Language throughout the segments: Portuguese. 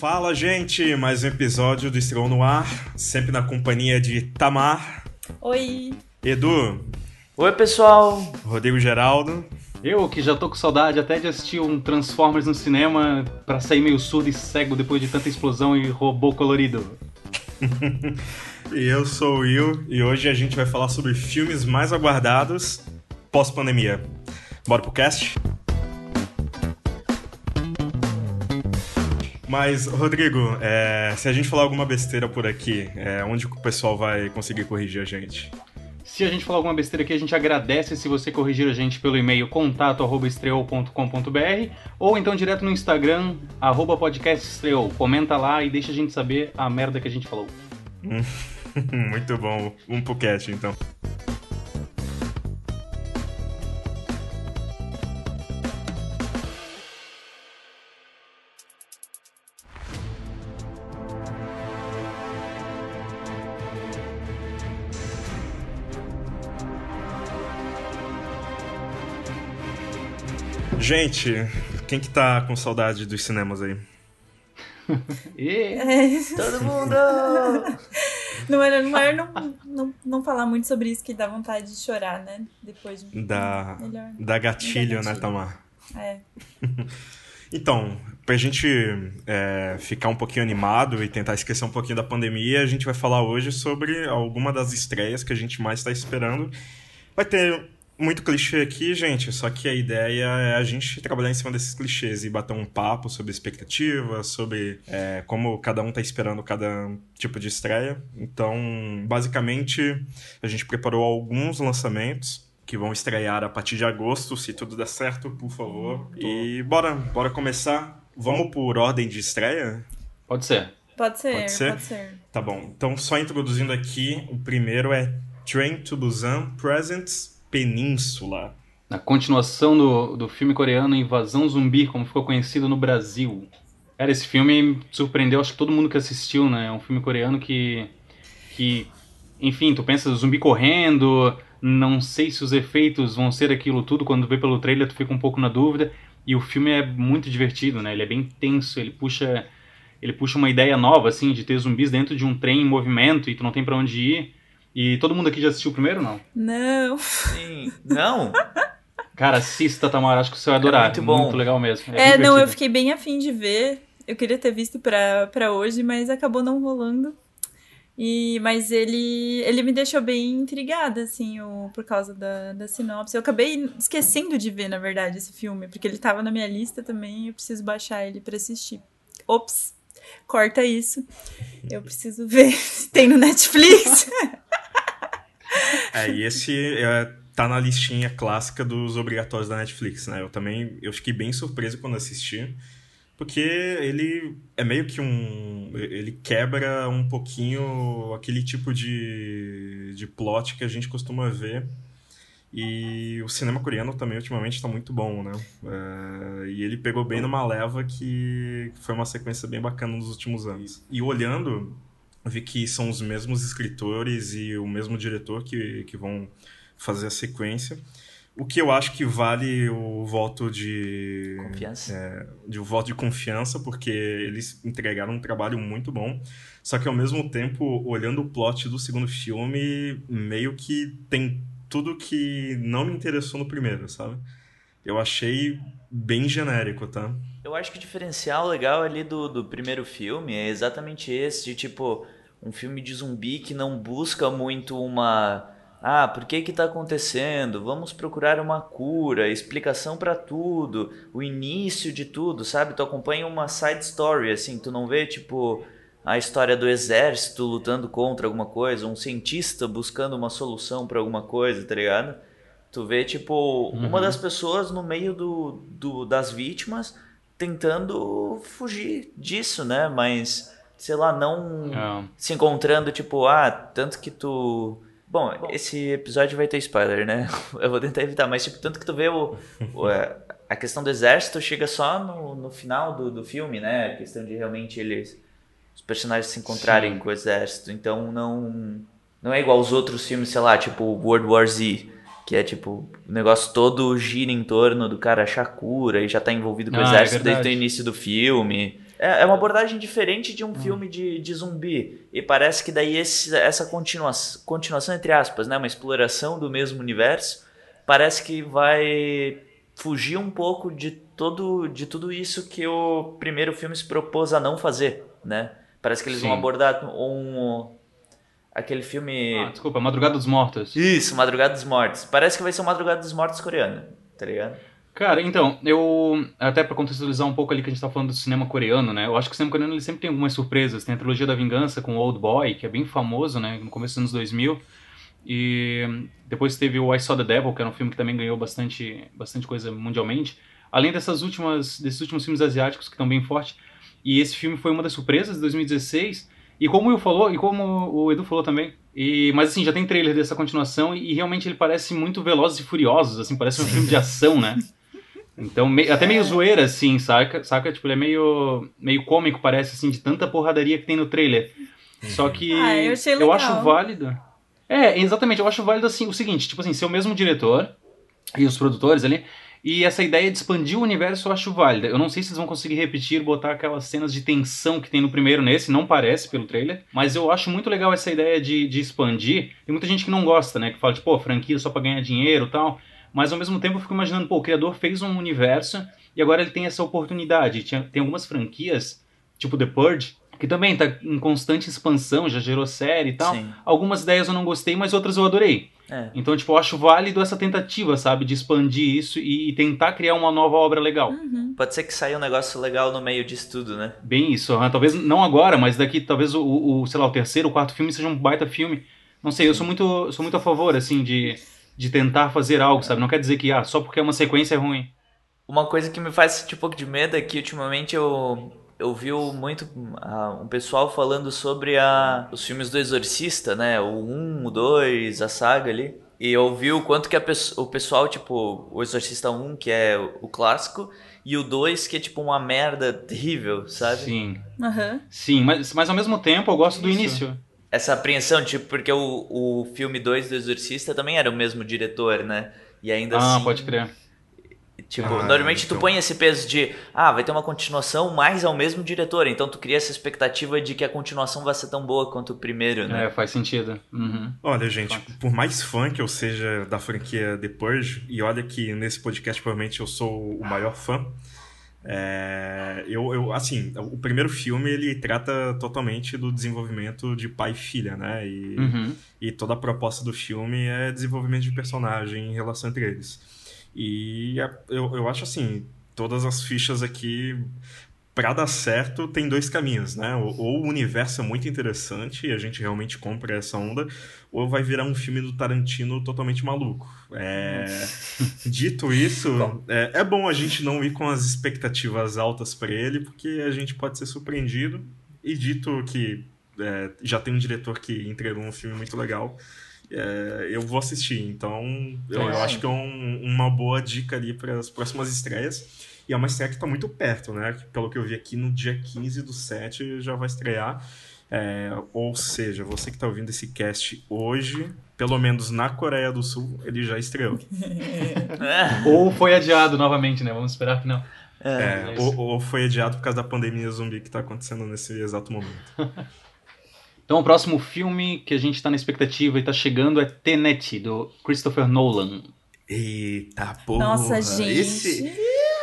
Fala, gente! Mais um episódio do Estrela no Ar, sempre na companhia de Tamar. Oi! Edu. Oi, pessoal! Rodrigo Geraldo. Eu, que já tô com saudade até de assistir um Transformers no cinema para sair meio surdo e cego depois de tanta explosão e robô colorido. e eu sou o Will, e hoje a gente vai falar sobre filmes mais aguardados pós-pandemia. Bora pro cast? Mas, Rodrigo, é, se a gente falar alguma besteira por aqui, é, onde o pessoal vai conseguir corrigir a gente? Se a gente falar alguma besteira aqui, a gente agradece se você corrigir a gente pelo e-mail contato@estreou.com.br ou então direto no Instagram @podcastestreou. Comenta lá e deixa a gente saber a merda que a gente falou. Muito bom, um pocket então. Gente, quem que tá com saudade dos cinemas aí? e, todo mundo! Não é, não, é não, não, não falar muito sobre isso que dá vontade de chorar, né? Depois de da, melhor. Da gatilho, gatilho. né, Tamar? É. então, pra gente é, ficar um pouquinho animado e tentar esquecer um pouquinho da pandemia, a gente vai falar hoje sobre alguma das estreias que a gente mais está esperando. Vai ter muito clichê aqui, gente, só que a ideia é a gente trabalhar em cima desses clichês e bater um papo sobre expectativa, sobre é, como cada um tá esperando cada tipo de estreia. Então, basicamente, a gente preparou alguns lançamentos que vão estrear a partir de agosto, se tudo der certo, por favor. E bora, bora começar. Vamos por ordem de estreia? Pode ser. Pode ser, pode ser. Pode ser. Tá bom. Então, só introduzindo aqui, o primeiro é Train to Busan Presents Península. A continuação do, do filme coreano Invasão Zumbi, como ficou conhecido no Brasil. Cara, esse filme surpreendeu, acho que todo mundo que assistiu, né? É um filme coreano que. que enfim, tu pensa zumbi correndo, não sei se os efeitos vão ser aquilo tudo, quando vê pelo trailer tu fica um pouco na dúvida. E o filme é muito divertido, né? Ele é bem tenso, ele puxa ele puxa uma ideia nova assim de ter zumbis dentro de um trem em movimento e tu não tem para onde ir. E todo mundo aqui já assistiu o primeiro, não? Não. Sim. Não? Cara, assista, Tamara, acho que você vai adorar. É muito bom. Muito legal mesmo. É, é não, eu fiquei bem afim de ver. Eu queria ter visto pra, pra hoje, mas acabou não rolando. E, mas ele, ele me deixou bem intrigada, assim, o, por causa da, da sinopse. Eu acabei esquecendo de ver, na verdade, esse filme, porque ele tava na minha lista também eu preciso baixar ele para assistir. Ops, corta isso. Eu preciso ver se tem no Netflix. É, e esse é, tá na listinha clássica dos obrigatórios da Netflix, né? Eu também eu fiquei bem surpreso quando assisti, porque ele é meio que um. Ele quebra um pouquinho aquele tipo de, de plot que a gente costuma ver. E o cinema coreano também ultimamente está muito bom, né? É, e ele pegou bem numa leva que foi uma sequência bem bacana nos últimos anos. E olhando vi que são os mesmos escritores e o mesmo diretor que, que vão fazer a sequência. O que eu acho que vale o voto de confiança, é, de o voto de confiança, porque eles entregaram um trabalho muito bom. Só que ao mesmo tempo, olhando o plot do segundo filme, meio que tem tudo que não me interessou no primeiro, sabe? Eu achei bem genérico, tá? Eu acho que o diferencial legal ali do, do primeiro filme é exatamente esse, de tipo, um filme de zumbi que não busca muito uma. Ah, por que que tá acontecendo? Vamos procurar uma cura, explicação para tudo, o início de tudo, sabe? Tu acompanha uma side story, assim, tu não vê, tipo, a história do exército lutando contra alguma coisa, um cientista buscando uma solução para alguma coisa, tá ligado? Tu vê, tipo, uhum. uma das pessoas no meio do, do, das vítimas tentando fugir disso, né? Mas, sei lá, não é. se encontrando, tipo, ah, tanto que tu. Bom, esse episódio vai ter spoiler, né? Eu vou tentar evitar, mas, tipo, tanto que tu vê o, o é, a questão do exército chega só no, no final do, do filme, né? A questão de realmente eles. Os personagens se encontrarem Sim. com o exército. Então não. Não é igual os outros filmes, sei lá, tipo World War Z que é tipo, o negócio todo gira em torno do cara achar cura e já tá envido com o ah, é exército é desde o início do filme. é, é uma abordagem diferente de um filme de, de zumbi. E parece que daí esse, essa continuação, continuação, entre aspas, né? Uma exploração do mesmo universo, parece que vai fugir um pouco de, todo, de tudo isso que o primeiro filme se propôs a não fazer, né? Parece que eles Sim. vão abordar um... Aquele filme... Ah, desculpa, Madrugada dos Mortos. Isso, Madrugada dos Mortos. Parece que vai ser o Madrugada dos Mortos coreano, tá ligado? Cara, então, eu. Até pra contextualizar um pouco ali que a gente tá falando do cinema coreano, né? Eu acho que o cinema coreano ele sempre tem algumas surpresas. Tem a trilogia da vingança com o Old Boy, que é bem famoso, né? No começo dos anos 2000. E depois teve o I Saw the Devil, que era um filme que também ganhou bastante, bastante coisa mundialmente. Além dessas últimas, desses últimos filmes asiáticos que estão bem fortes. E esse filme foi uma das surpresas de 2016. E como o Will falou, e como o Edu falou também, e, mas assim, já tem trailer dessa continuação e, e realmente ele parece muito Velozes e Furiosos, assim, parece um filme de ação, né? Então, me- até meio zoeira, assim, saca? Saca? Tipo, ele é meio, meio cômico, parece, assim, de tanta porradaria que tem no trailer. Só que Ah, eu legal. acho válido. É, exatamente, eu acho válido, assim, o seguinte, tipo assim, ser o mesmo diretor e os produtores ali, e essa ideia de expandir o universo eu acho válida. Eu não sei se eles vão conseguir repetir, botar aquelas cenas de tensão que tem no primeiro nesse, não parece pelo trailer, mas eu acho muito legal essa ideia de, de expandir. Tem muita gente que não gosta, né, que fala, tipo, pô, franquia só pra ganhar dinheiro e tal. Mas ao mesmo tempo eu fico imaginando, pô, o criador fez um universo e agora ele tem essa oportunidade. Tinha- tem algumas franquias, tipo The Purge, que também tá em constante expansão, já gerou série e tal. Sim. Algumas ideias eu não gostei, mas outras eu adorei. É. Então, tipo, eu acho válido essa tentativa, sabe, de expandir isso e, e tentar criar uma nova obra legal. Uhum. Pode ser que saia um negócio legal no meio disso tudo, né? Bem isso. Talvez não agora, mas daqui, talvez o, o, sei lá, o terceiro, o quarto filme seja um baita filme. Não sei, eu sou muito, sou muito a favor, assim, de, de tentar fazer algo, sabe? Não quer dizer que, ah, só porque é uma sequência é ruim. Uma coisa que me faz sentir um pouco de medo é que ultimamente eu, eu vi muito ah, um pessoal falando sobre a, os filmes do Exorcista, né? O 1, o 2, a saga ali. E eu vi o quanto que a o pessoal, tipo, o Exorcista 1, que é o, o clássico, e o 2, que é tipo uma merda terrível, sabe? Sim. Aham. Sim, mas, mas ao mesmo tempo eu gosto do Isso. início. Essa apreensão, tipo, porque o, o filme 2 do Exorcista também era o mesmo diretor, né? E ainda Ah, assim. pode crer. Tipo, Ah, normalmente tu então. põe esse peso de, ah, vai ter uma continuação, mas é o mesmo diretor. Então tu cria essa expectativa de que a continuação vai ser tão boa quanto o primeiro, né? É, faz sentido. Uhum. Olha, gente, por mais fã que eu seja da franquia The Purge, e olha que nesse podcast provavelmente eu sou o maior fã, é, eu, eu, assim, o primeiro filme ele trata totalmente do desenvolvimento de pai e filha, né? E, Uhum. e toda a proposta do filme é desenvolvimento de personagem em relação entre eles. E a- eu, eu acho assim, todas as fichas aqui, pra dar certo, tem dois caminhos, né? Ou, ou o universo é muito interessante e a gente realmente compra essa onda, ou vai virar um filme do Tarantino totalmente maluco. É, Dito isso, é, é bom a gente não ir com as expectativas altas pra ele, porque a gente pode ser surpreendido. E dito que é, já tem um diretor que entregou um filme muito legal, é, eu vou assistir. Então, eu, eu É. acho que é um- uma boa dica ali para as próximas estreias. E é uma estreia que está muito perto, né? Pelo que eu vi aqui, no dia 15 do 7 já vai estrear. É, ou seja, você que está ouvindo esse cast hoje, pelo menos na Coreia do Sul, ele já estreou. É. Ou foi adiado novamente, né? Vamos esperar que não. É, isso. ou, ou foi adiado por causa da pandemia zumbi que está acontecendo nesse exato momento. Então, o próximo filme que a gente tá na expectativa e tá chegando é Tenet, do Christopher Nolan. Eita porra! Nossa, gente. Esse,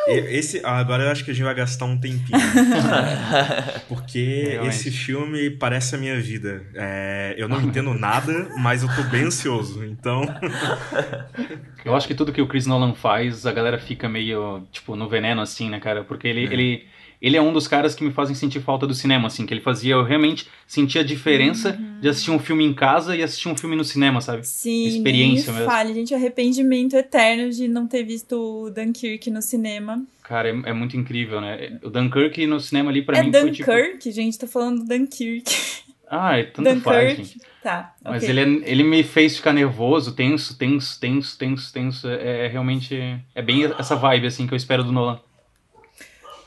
esse, ah, agora eu acho que a gente vai gastar um tempinho. Porque Realmente. esse filme parece a minha vida. É, eu não entendo nada, mas eu tô bem ansioso. Então, Eu acho que tudo que o Chris Nolan faz, a galera fica meio, tipo, no veneno, assim, né, cara? Porque ele, É. ele, ele é um dos caras que me fazem sentir falta do cinema, assim, que ele fazia, eu realmente sentia a diferença de assistir um filme em casa e assistir um filme no cinema, sabe? Sim, Experiência mesmo. fale, gente, arrependimento eterno de não ter visto o Dunkirk no cinema. Cara, é, é muito incrível, né? O Dunkirk no cinema ali, pra é mim, foi tipo... Dunkirk, gente, tô falando Dunkirk. Ah, é tanto faz, gente. Dunkirk, tá, Mas ok. ele, é- ele me fez ficar nervoso, tenso, tenso, tenso, tenso, tenso. É, é realmente. É bem essa vibe, assim, que eu espero do Nolan.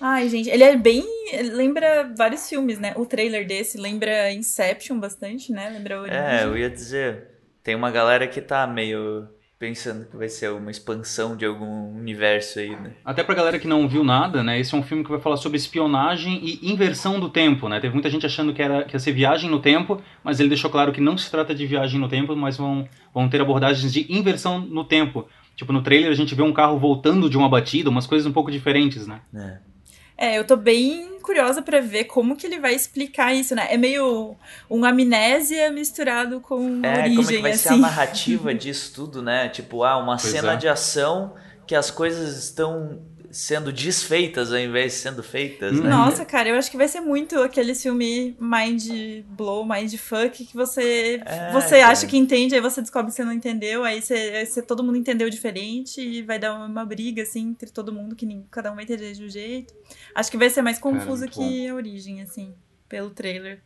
Ai, gente, ele é bem. Lembra vários filmes, né? O trailer desse lembra Inception bastante, né? Lembra Origem. É, eu ia dizer. Tem uma galera que tá meio pensando que vai ser uma expansão de algum universo aí, né? Até pra galera que não viu nada, né? Esse é um filme que vai falar sobre espionagem e inversão do tempo, né? Teve muita gente achando que, era, que ia ser viagem no tempo, mas ele deixou claro que não se trata de viagem no tempo, mas vão, vão ter abordagens de inversão no tempo. Tipo, no trailer a gente vê um carro voltando de uma batida, umas coisas um pouco diferentes, né? É. É, eu tô bem curiosa pra ver como que ele vai explicar isso, né? É meio um amnésia misturado com É, origem, como é que vai assim. ser a narrativa disso tudo, né? Tipo, ah, uma Pois cena é. de ação que as coisas estão sendo desfeitas ao invés de sendo feitas, né? Nossa, cara, eu acho que vai ser muito aquele filme mind blow, mind fuck, que você, É, você cara. acha que entende, aí você descobre que você não entendeu, aí você, você- todo mundo entendeu diferente e vai dar uma briga, assim, entre todo mundo, que nem- cada um vai entender de um jeito. Acho que vai ser mais confuso muito que a origem, assim, pelo trailer.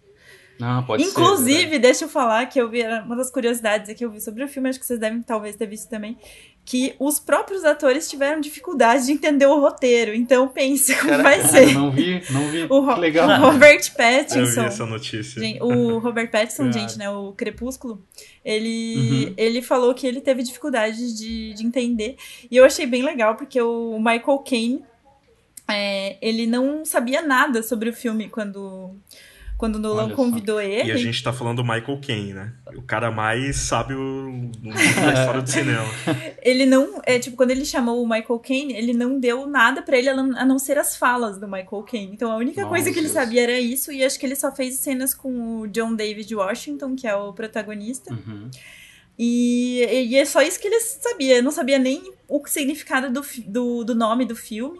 Ah, pode ser. Inclusive, verdade. deixa eu falar que eu vi uma das curiosidades aqui, eu vi sobre o filme, acho que vocês devem talvez ter visto também, que os próprios atores tiveram dificuldade de entender o roteiro. Então pense como Caraca. vai ser. não vi, não vi. O, Ro- Que legal. o Robert Eu vi Pattinson. essa notícia. Gente, o Robert Pattinson, gente, né? O Crepúsculo, ele, Uhum. ele falou que ele teve dificuldade de, de entender. E eu achei bem legal, porque o Michael Caine, é, ele não sabia nada sobre o filme quando, quando o Nolan Olha só. convidou ele. E a gente tá falando do Michael Caine, né? O cara mais sábio da história do cinema. Ele não. É, tipo, quando ele chamou o Michael Caine, ele não deu nada pra ele a não ser as falas do Michael Caine. Então a única Nossa, coisa que ele Deus. sabia era isso, e acho que ele só fez cenas com o John David Washington, que é o protagonista. Uhum. E, e é só isso que ele sabia. Eu não sabia nem o significado do, do, do nome do filme.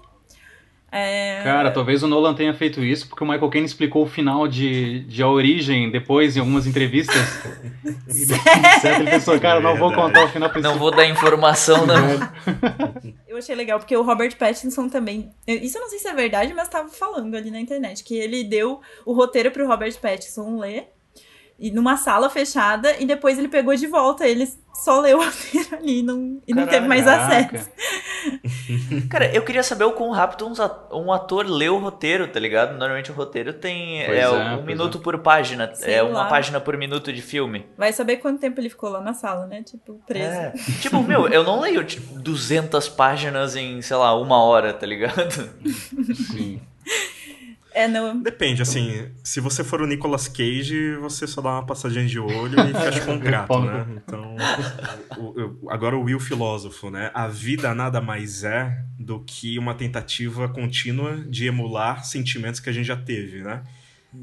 É, Cara, talvez o Nolan tenha feito isso porque o Michael Caine explicou o final de, de A Origem depois em algumas entrevistas. e certo, ele pensou, cara, não vou contar o final pra Não vou dar informação, não. Eu achei legal, porque o Robert Pattinson também. Isso eu não sei se é verdade, mas tava falando ali na internet. Que ele deu o roteiro pro Robert Pattinson ler. E numa sala fechada, e depois ele pegou de volta. Ele só leu o roteiro ali e não, e não teve mais acesso. Cara, eu queria saber o quão rápido a- um ator lê o roteiro, tá ligado? Normalmente o roteiro tem é, é, um minuto por página. Sei é lá. uma página por minuto de filme. Vai saber quanto tempo ele ficou lá na sala, né? Tipo, preso. É. Tipo, meu, eu não leio tipo, 200 páginas em, sei lá, uma hora, tá ligado? Sim. É, não. Depende, assim, se você for o Nicolas Cage, você só dá uma passadinha de olho e fecha o contrato, né? Então, o- o- agora o Will Filósofo, né? A vida nada mais é do que uma tentativa contínua de emular sentimentos que a gente já teve, né?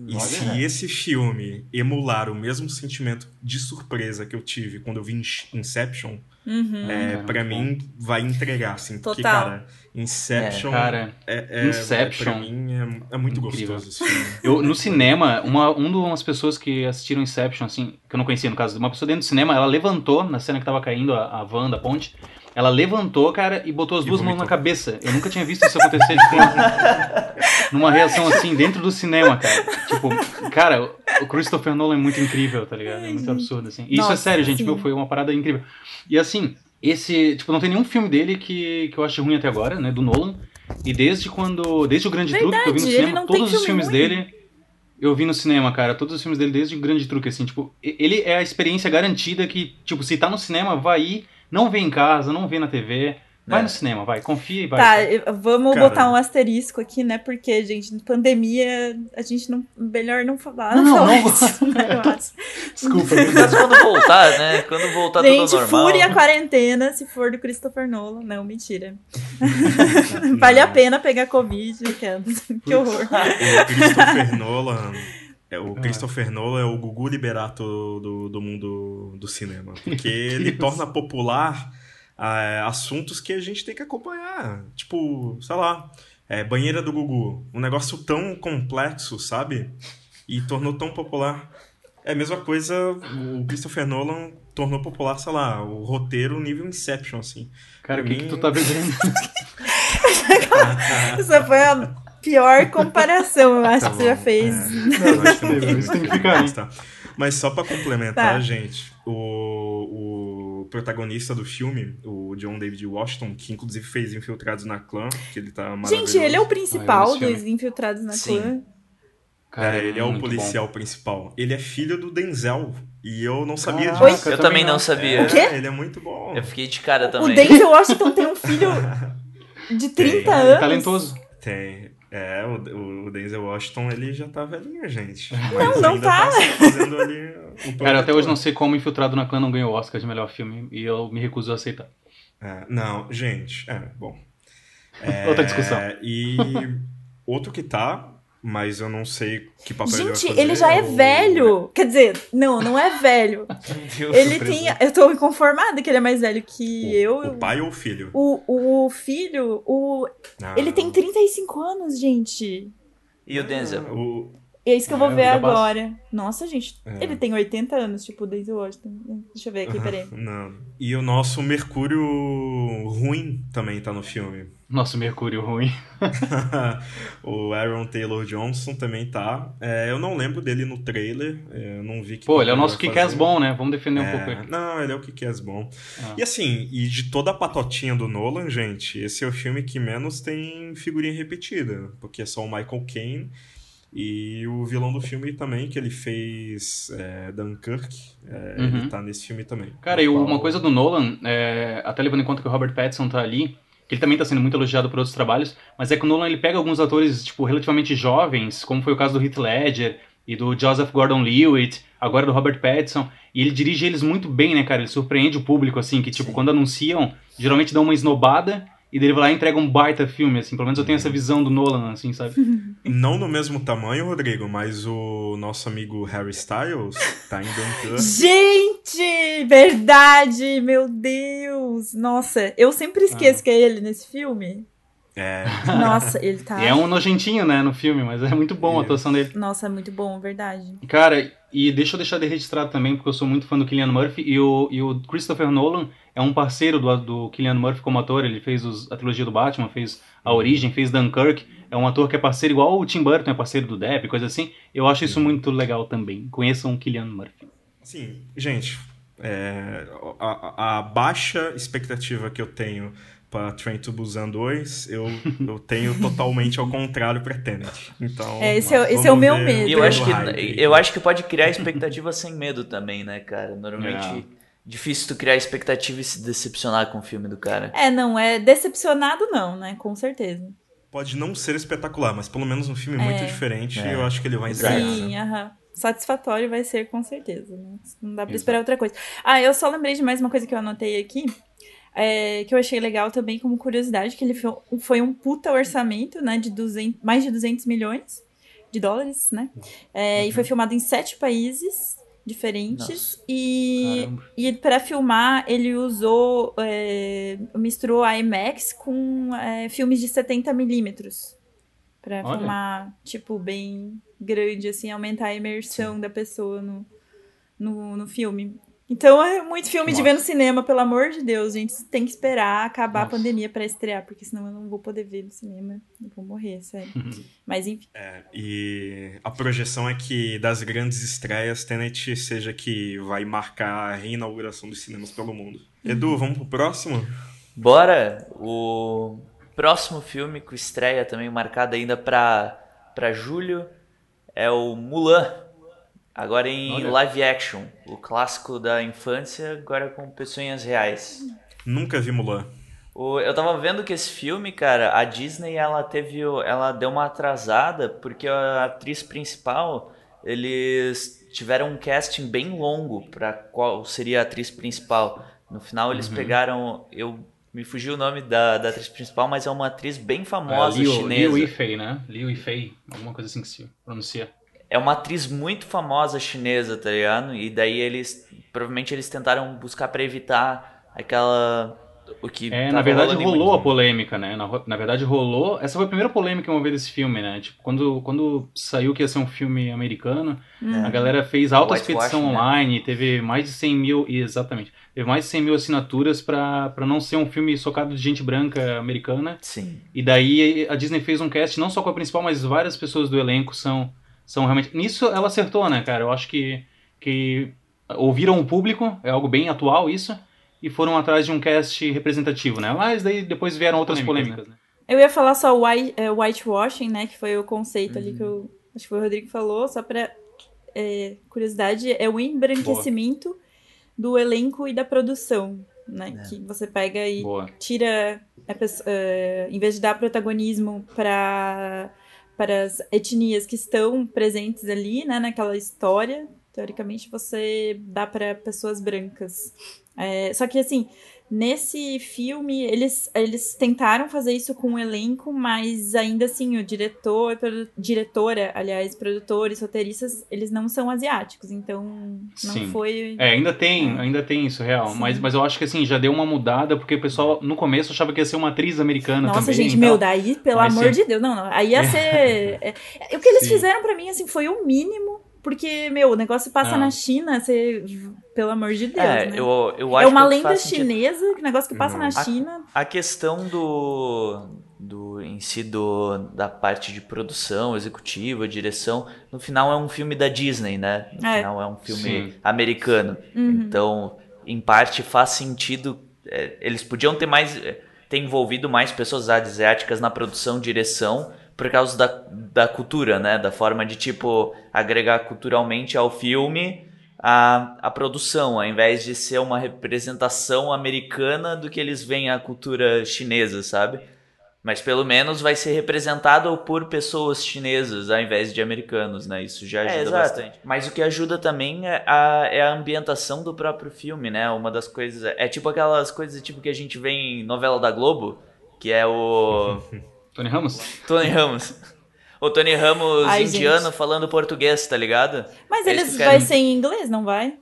E Olha. se esse filme emular o mesmo sentimento de surpresa que eu tive quando eu vi Inception, Uhum. é, bom. mim vai entregar, assim. Porque, Total. cara, Inception Cara, é, é, Inception. pra mim é, é muito Incrível. gostoso esse filme. eu no cinema, uma, um de umas pessoas que assistiram Inception, assim, que eu não conhecia no caso, uma pessoa dentro do cinema, ela levantou na cena que tava caindo a, a van da ponte. Ela levantou, cara, e botou as E duas mãos vomitou. na cabeça. Eu nunca tinha visto isso acontecer, tipo, numa reação assim, dentro do cinema, cara. Tipo, cara, o Christopher Nolan é muito incrível, tá ligado? É muito absurdo, assim. E isso é Nossa, sério, gente, sim. viu? Foi uma parada incrível. E assim, esse, tipo, não tem nenhum filme dele que, que eu acho ruim até agora, né, do Nolan. E desde quando, desde o Grande Truque que eu vi no Verdade, cinema, todos os filme filmes ruim. dele eu vi no cinema, cara. Todos os filmes dele desde o Grande Truque, assim, tipo, ele é a experiência garantida que, tipo, se tá no cinema, vai ir, não vê em casa, não vê na TV, vai É. no cinema, vai, confia e vai. Tá, vamos Cara. botar um asterisco aqui, né? Porque, gente, pandemia, a gente não. Melhor não falar. Não, não. acho. Desculpa. Mas quando voltar, né? Quando voltar Gente, tudo normal. fure a quarentena se for do Christopher Nolan. Não, mentira. vale a pena pegar Covid, que, que horror. O Christopher Nolan. É, o Christopher Nolan é o Gugu Liberato do, do mundo do cinema. Porque ele torna popular ah, assuntos que a gente tem que acompanhar. Tipo, sei lá, é, banheira do Gugu. Um negócio tão complexo, sabe? E tornou tão popular. É a mesma coisa, o Christopher Nolan tornou popular, sei lá, o roteiro nível Inception, assim. Cara, o que, que mim- tu tá bebendo? Essa foi a pior comparação, eu acho Tá que você já fez. é. Não, Acho que não isso tem que ficar aí. Mas. Mas só pra complementar, Tá. gente, o, o protagonista do filme, o John David Washington, que inclusive fez Infiltrados na Clã, que ele tá maravilhoso. Gente, ele é o Ah, principal eu esse dos infiltrados na Sim. clã. Cara, é, ele é o policial principal. Ele é filho do Denzel. E eu não sabia Caraca, disso. Eu também não sabia. O quê? É, ele é muito bom. Eu fiquei de cara O também. Denzel Washington tem um filho de 30 Tem, Ele é anos. talentoso. Tem. É, o, o Denzel Washington, ele já tá velhinho, gente. Mas Não, não ainda tá. fazendo ali o Cara, até hoje não sei como Infiltrado na Clã não ganhou o Oscar de melhor filme e eu me recuso a aceitar. É, não, gente, é, bom. É, Outra discussão. E outro que tá, mas eu não sei que papel ele vai Gente, ele já é velho. Quer dizer, não, não é velho. Meu Deus. Ele tinha. Eu tô inconformada que ele é mais velho que O, eu. o pai ou o filho? O, o filho, o. Ah, Ele tem 35 anos, gente. E o Denzel? o- É isso que eu vou É, ver agora. Nossa, gente. É. Ele tem 80 anos, tipo o Denzel Washington. Deixa eu ver aqui, peraí. Não. E o nosso Mercúrio ruim também tá no filme. Nossa, Mercúrio ruim. o Aaron Taylor Johnson também tá. É, eu não lembro dele no trailer. é, Eu não vi que. Pô, ele é o nosso fazer. bom, né? Vamos defender um É, pouco ele. Não, ele é o que é bom. Ah. E assim, e de toda a patotinha do Nolan, gente, esse é o filme que menos tem figurinha repetida, porque é só o Michael Caine e o vilão do filme também, que ele fez é, Dunkirk, é, Uhum. ele tá nesse filme também. Cara, e No uma qual- coisa do Nolan, é, até levando em conta que o Robert Pattinson tá ali, que ele também tá sendo muito elogiado por outros trabalhos, mas é que o Nolan ele pega alguns atores, tipo, relativamente jovens, como foi o caso do Heath Ledger e do Joseph Gordon-Levitt, agora do Robert Pattinson, e ele dirige eles muito bem, né, cara? Ele surpreende o público, assim, que, tipo, Sim. quando anunciam, geralmente dão uma esnobada, e daí ele vai lá e entrega um baita filme, assim, pelo menos eu tenho essa visão do Nolan, assim, sabe? Não no mesmo tamanho, Rodrigo, mas o nosso amigo Harry Styles tá em Dunkirk. Gente! Verdade! Meu Deus! Nossa, eu sempre esqueço que é ele nesse filme. É, Nossa, ele tá. E é um nojentinho, né, no filme, mas é muito bom a atuação dele. Nossa, é muito bom, verdade. Cara, e deixa eu deixar de registrado também, porque eu sou muito fã do Killian Murphy, e o, e o Christopher Nolan é um parceiro do, do Killian Murphy como ator, ele fez os- a trilogia do Batman, fez A Origem, fez Dunkirk, é um ator que é parceiro igual o Tim Burton é parceiro do Depp, coisa assim. Eu acho isso muito legal também. Conheçam o Killian Murphy. Sim, gente, é, a, a baixa expectativa que eu tenho para Train to Busan 2, eu, eu tenho totalmente ao contrário para Tenet. Então, É, esse é- esse é o meu medo. Eu acho, que, eu acho que pode criar expectativa sem medo também, né, cara? Normalmente É. difícil tu criar expectativa e se decepcionar com o filme do cara. É, não, é decepcionado, não, né? Com certeza. Pode não ser espetacular, mas pelo menos um filme muito diferente, É. eu acho que ele vai entregar. Sim, né? aham. Satisfatório vai ser, com certeza. Né? Não dá pra Exato. esperar outra coisa. Ah, eu só lembrei de mais uma coisa que eu anotei aqui. É, que eu achei legal também como curiosidade, que ele foi, foi um puta orçamento, né? De 200, mais de 200 milhões de dólares, né? É, E foi filmado em sete países diferentes. Nossa. E, Caramba. e para filmar, ele usou. é, misturou IMAX com é, filmes de 70 milímetros. Pra Olha. filmar, tipo, bem grande, assim, aumentar a imersão da pessoa no, no, no filme. Então é muito filme de Nossa. ver no cinema, pelo amor de Deus, gente. Tem que esperar acabar Nossa. a pandemia pra estrear, porque senão eu não vou poder ver no cinema. Eu vou morrer, sério. Mas enfim. É, e a projeção é que das grandes estreias, Tenet seja que vai marcar a reinauguração dos cinemas pelo mundo. Edu, vamos pro próximo? Bora! O próximo filme com estreia também marcado ainda pra julho é o Mulan. Agora em Olha. live action. O clássico da infância, agora com pessoas reais. Nunca vi Mulan. O- eu tava vendo que esse filme, cara, a Disney ela teve, ela deu uma atrasada porque a atriz principal eles tiveram um casting bem longo pra qual seria a atriz principal. No final eles pegaram, eu me fugiu o nome da, da atriz principal, mas é uma atriz bem famosa É, Liu, chinesa. Liu Yifei, né? Liu Yifei, alguma coisa assim que se pronuncia. É uma atriz muito famosa chinesa, tá ligado? E daí eles, provavelmente eles tentaram buscar pra evitar aquela o que É, tava na verdade rolou muito- a polêmica, né? Na, na verdade rolou. Essa foi a primeira polêmica que eu ouvi desse filme, né? Tipo, quando, quando saiu que ia ser um filme americano, É. a galera fez alta expedição né? online, teve mais de 100 mil, exatamente, teve mais de 100 mil assinaturas pra pra não ser um filme socado de gente branca americana. Sim. E daí a Disney fez um cast não só com a principal, mas várias pessoas do elenco são, são realmente. Nisso ela acertou, né, cara? Eu acho que, que ouviram o público, é algo bem atual isso, e foram atrás de um cast representativo, né? Mas daí depois vieram outras polêmicas, né? Eu ia falar só white, é, whitewashing, né? Que foi o conceito ali que eu, acho que foi o Rodrigo que falou, só pra é, curiosidade, é o embranquecimento Boa. do elenco e da produção, né? É. Que você pega e Boa. tira, é, em vez de dar protagonismo para para as etnias que estão presentes ali, né, naquela história, teoricamente você dá para pessoas brancas. É, só que assim, Nesse filme, eles, eles tentaram fazer isso com o elenco, mas ainda assim, o diretor, diretora, aliás, produtores, roteiristas, eles não são asiáticos, então não Sim. foi. É, ainda tem, é. ainda tem isso, real. Mas, mas eu acho que assim, já deu uma mudada, porque o pessoal no começo achava que ia ser uma atriz americana Nossa, também. Nossa, gente, meu, daí, pelo mas amor sim. de Deus, não, não. Aí ia ser. É, o que eles sim. fizeram para mim, assim, foi o mínimo porque, meu, o negócio passa ah. na China, você. Pelo amor de Deus. É, né? eu, eu acho é uma lenda chinesa, o negócio que passa uhum. na China. A, a, questão do. do em si do, da parte de produção, executiva, direção, no final é um filme da Disney, né? No é. final é um filme Sim. americano. Uhum. Então, em parte faz sentido. É, eles podiam ter mais. É, ter envolvido mais pessoas asiáticas na produção, direção por causa da, da cultura, né? Da forma de, tipo, agregar culturalmente ao filme a, a produção, ao invés de ser uma representação americana do que eles veem a cultura chinesa, sabe? Mas pelo menos vai ser representado por pessoas chinesas ao invés de americanos, né? Isso já é, ajuda é, bastante. Mas o que ajuda também é a, é a ambientação do próprio filme, né? Uma das coisas. É tipo aquelas coisas tipo que a gente vê em novela da Globo, que é o. Tony Ramos? Tony Ramos. O Tony Ramos Ai, indiano gente. falando português, tá ligado? Mas é eles vai ser em inglês, não vai?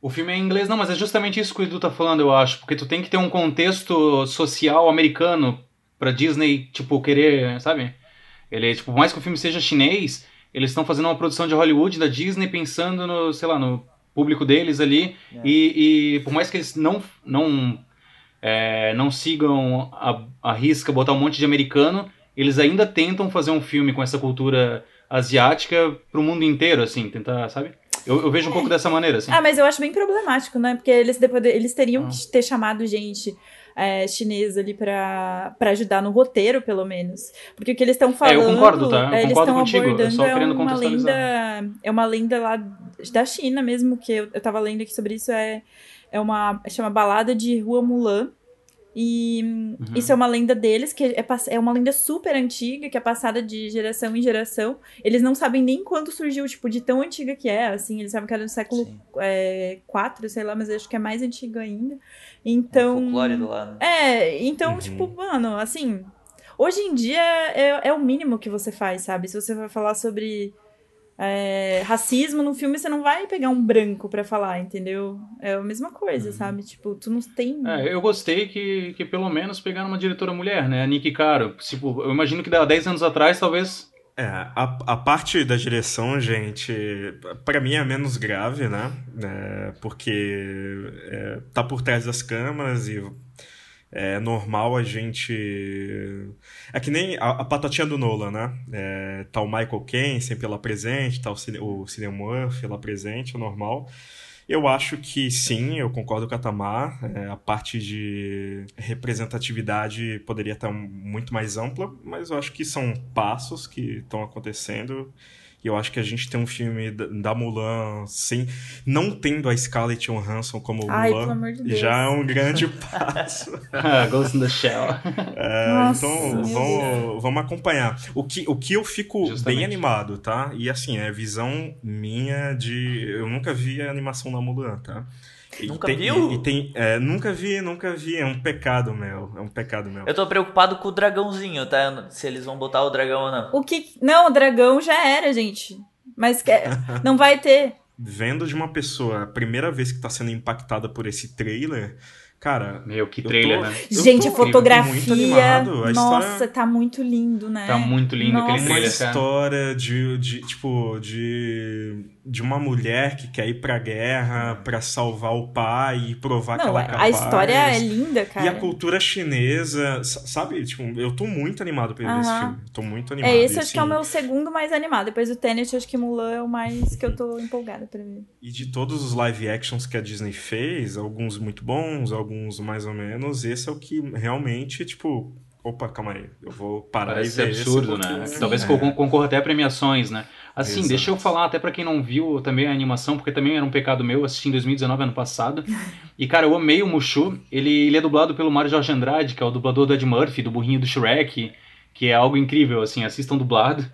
O filme é em inglês, não, mas é justamente isso que o Edu tá falando, eu acho. Porque tu tem que ter um contexto social americano pra Disney, tipo, querer, sabe? Ele, tipo, por mais que o filme seja chinês, eles estão fazendo uma produção de Hollywood da Disney pensando no, sei lá, no público deles ali. É. E, e por mais que eles não, não é, não sigam a, a risca botar um monte de americano, eles ainda tentam fazer um filme com essa cultura asiática pro mundo inteiro, assim, tentar, sabe? Eu, eu vejo um pouco dessa maneira, assim. Ah, mas eu acho bem problemático, né? Porque eles, depois, eles teriam ah. que ter chamado gente é, chinesa ali pra, pra ajudar no roteiro, pelo menos. Porque o que eles estão falando. É, eu concordo, tá? Eu eles estão abordando é uma lenda. É uma lenda lá da China mesmo, que eu, eu tava lendo aqui sobre isso, é é uma chama Balada de Rua Mulan. E uhum. isso é uma lenda deles, que é, é uma lenda super antiga, que é passada de geração em geração. Eles não sabem nem quando surgiu, tipo, de tão antiga que é, assim. Eles sabem que era no século IV, é, sei lá, mas acho que é mais antiga ainda. Então... É folclore do lado. É, então, uhum. tipo, mano, assim... Hoje em dia é, é o mínimo que você faz, sabe? Se você vai falar sobre é, racismo no filme, você não vai pegar um branco para falar, entendeu? É a mesma coisa, uhum. sabe? Tipo, tu não tem. É, eu gostei que, que pelo menos pegaram uma diretora mulher, né? A Nick Caro. Tipo, eu imagino que há 10 anos atrás, talvez. É, a, a parte da direção, gente, para mim é menos grave, né? É, porque é, tá por trás das câmeras e é normal a gente. É que nem a, a patotinha do Nolan, né? É, tá o Michael Caine sempre lá presente, tá o, o Cillian Murphy lá presente, é normal. Eu acho que sim, eu concordo com a Tamar. É, a parte de representatividade poderia estar muito mais ampla, mas eu acho que são passos que estão acontecendo e eu acho que a gente tem um filme da Mulan sem não tendo a Scarlett Johansson como Ai, Mulan de já é um grande passo. ah, Ghost in the Shell. É, Nossa, então vamos, vamos acompanhar. O que, o que eu fico Justamente. bem animado, tá? E assim, é visão minha de eu nunca vi a animação da Mulan, tá? Nunca tem, viu? E, e tem, é, nunca vi, nunca vi. É um pecado meu. É um pecado meu. Eu tô preocupado com o dragãozinho, tá? Se eles vão botar o dragão ou não. O que. Não, o dragão já era, gente. Mas que... não vai ter. Vendo de uma pessoa a primeira vez que tá sendo impactada por esse trailer, Cara. Meu, que trailer, tô, né? Gente, a fotografia. A nossa, história... tá muito lindo, né? Tá muito lindo nossa. aquele trailer. Uma história de, de, tipo, de, de uma mulher que quer ir pra guerra pra salvar o pai e provar Não, que ela é capaz. A história é linda, cara. E a cultura chinesa, sabe? Tipo, eu tô muito animado pra ver uh -huh. esse filme. Tô muito animado. É, esse acho assim... que é o assim meu segundo mais animado. Depois do Tenet, acho que Mulan é o mais que eu tô empolgada pra ver. E de todos os live actions que a Disney fez, alguns muito bons, alguns mais ou menos, esse é o que realmente, tipo, opa, calma aí, eu vou parar Parece e ver absurdo, esse né? Talvez É. con- concorra até a premiações, né? Assim, Exato. deixa eu falar até pra quem não viu também a animação, porque também era um pecado meu, assisti em 2019, ano passado. E, cara, eu amei o Mushu. Ele, ele é dublado pelo Mário Jorge Andrade, que é o dublador do Ed Murphy, do burrinho do Shrek, que é algo incrível, assim, assistam dublado.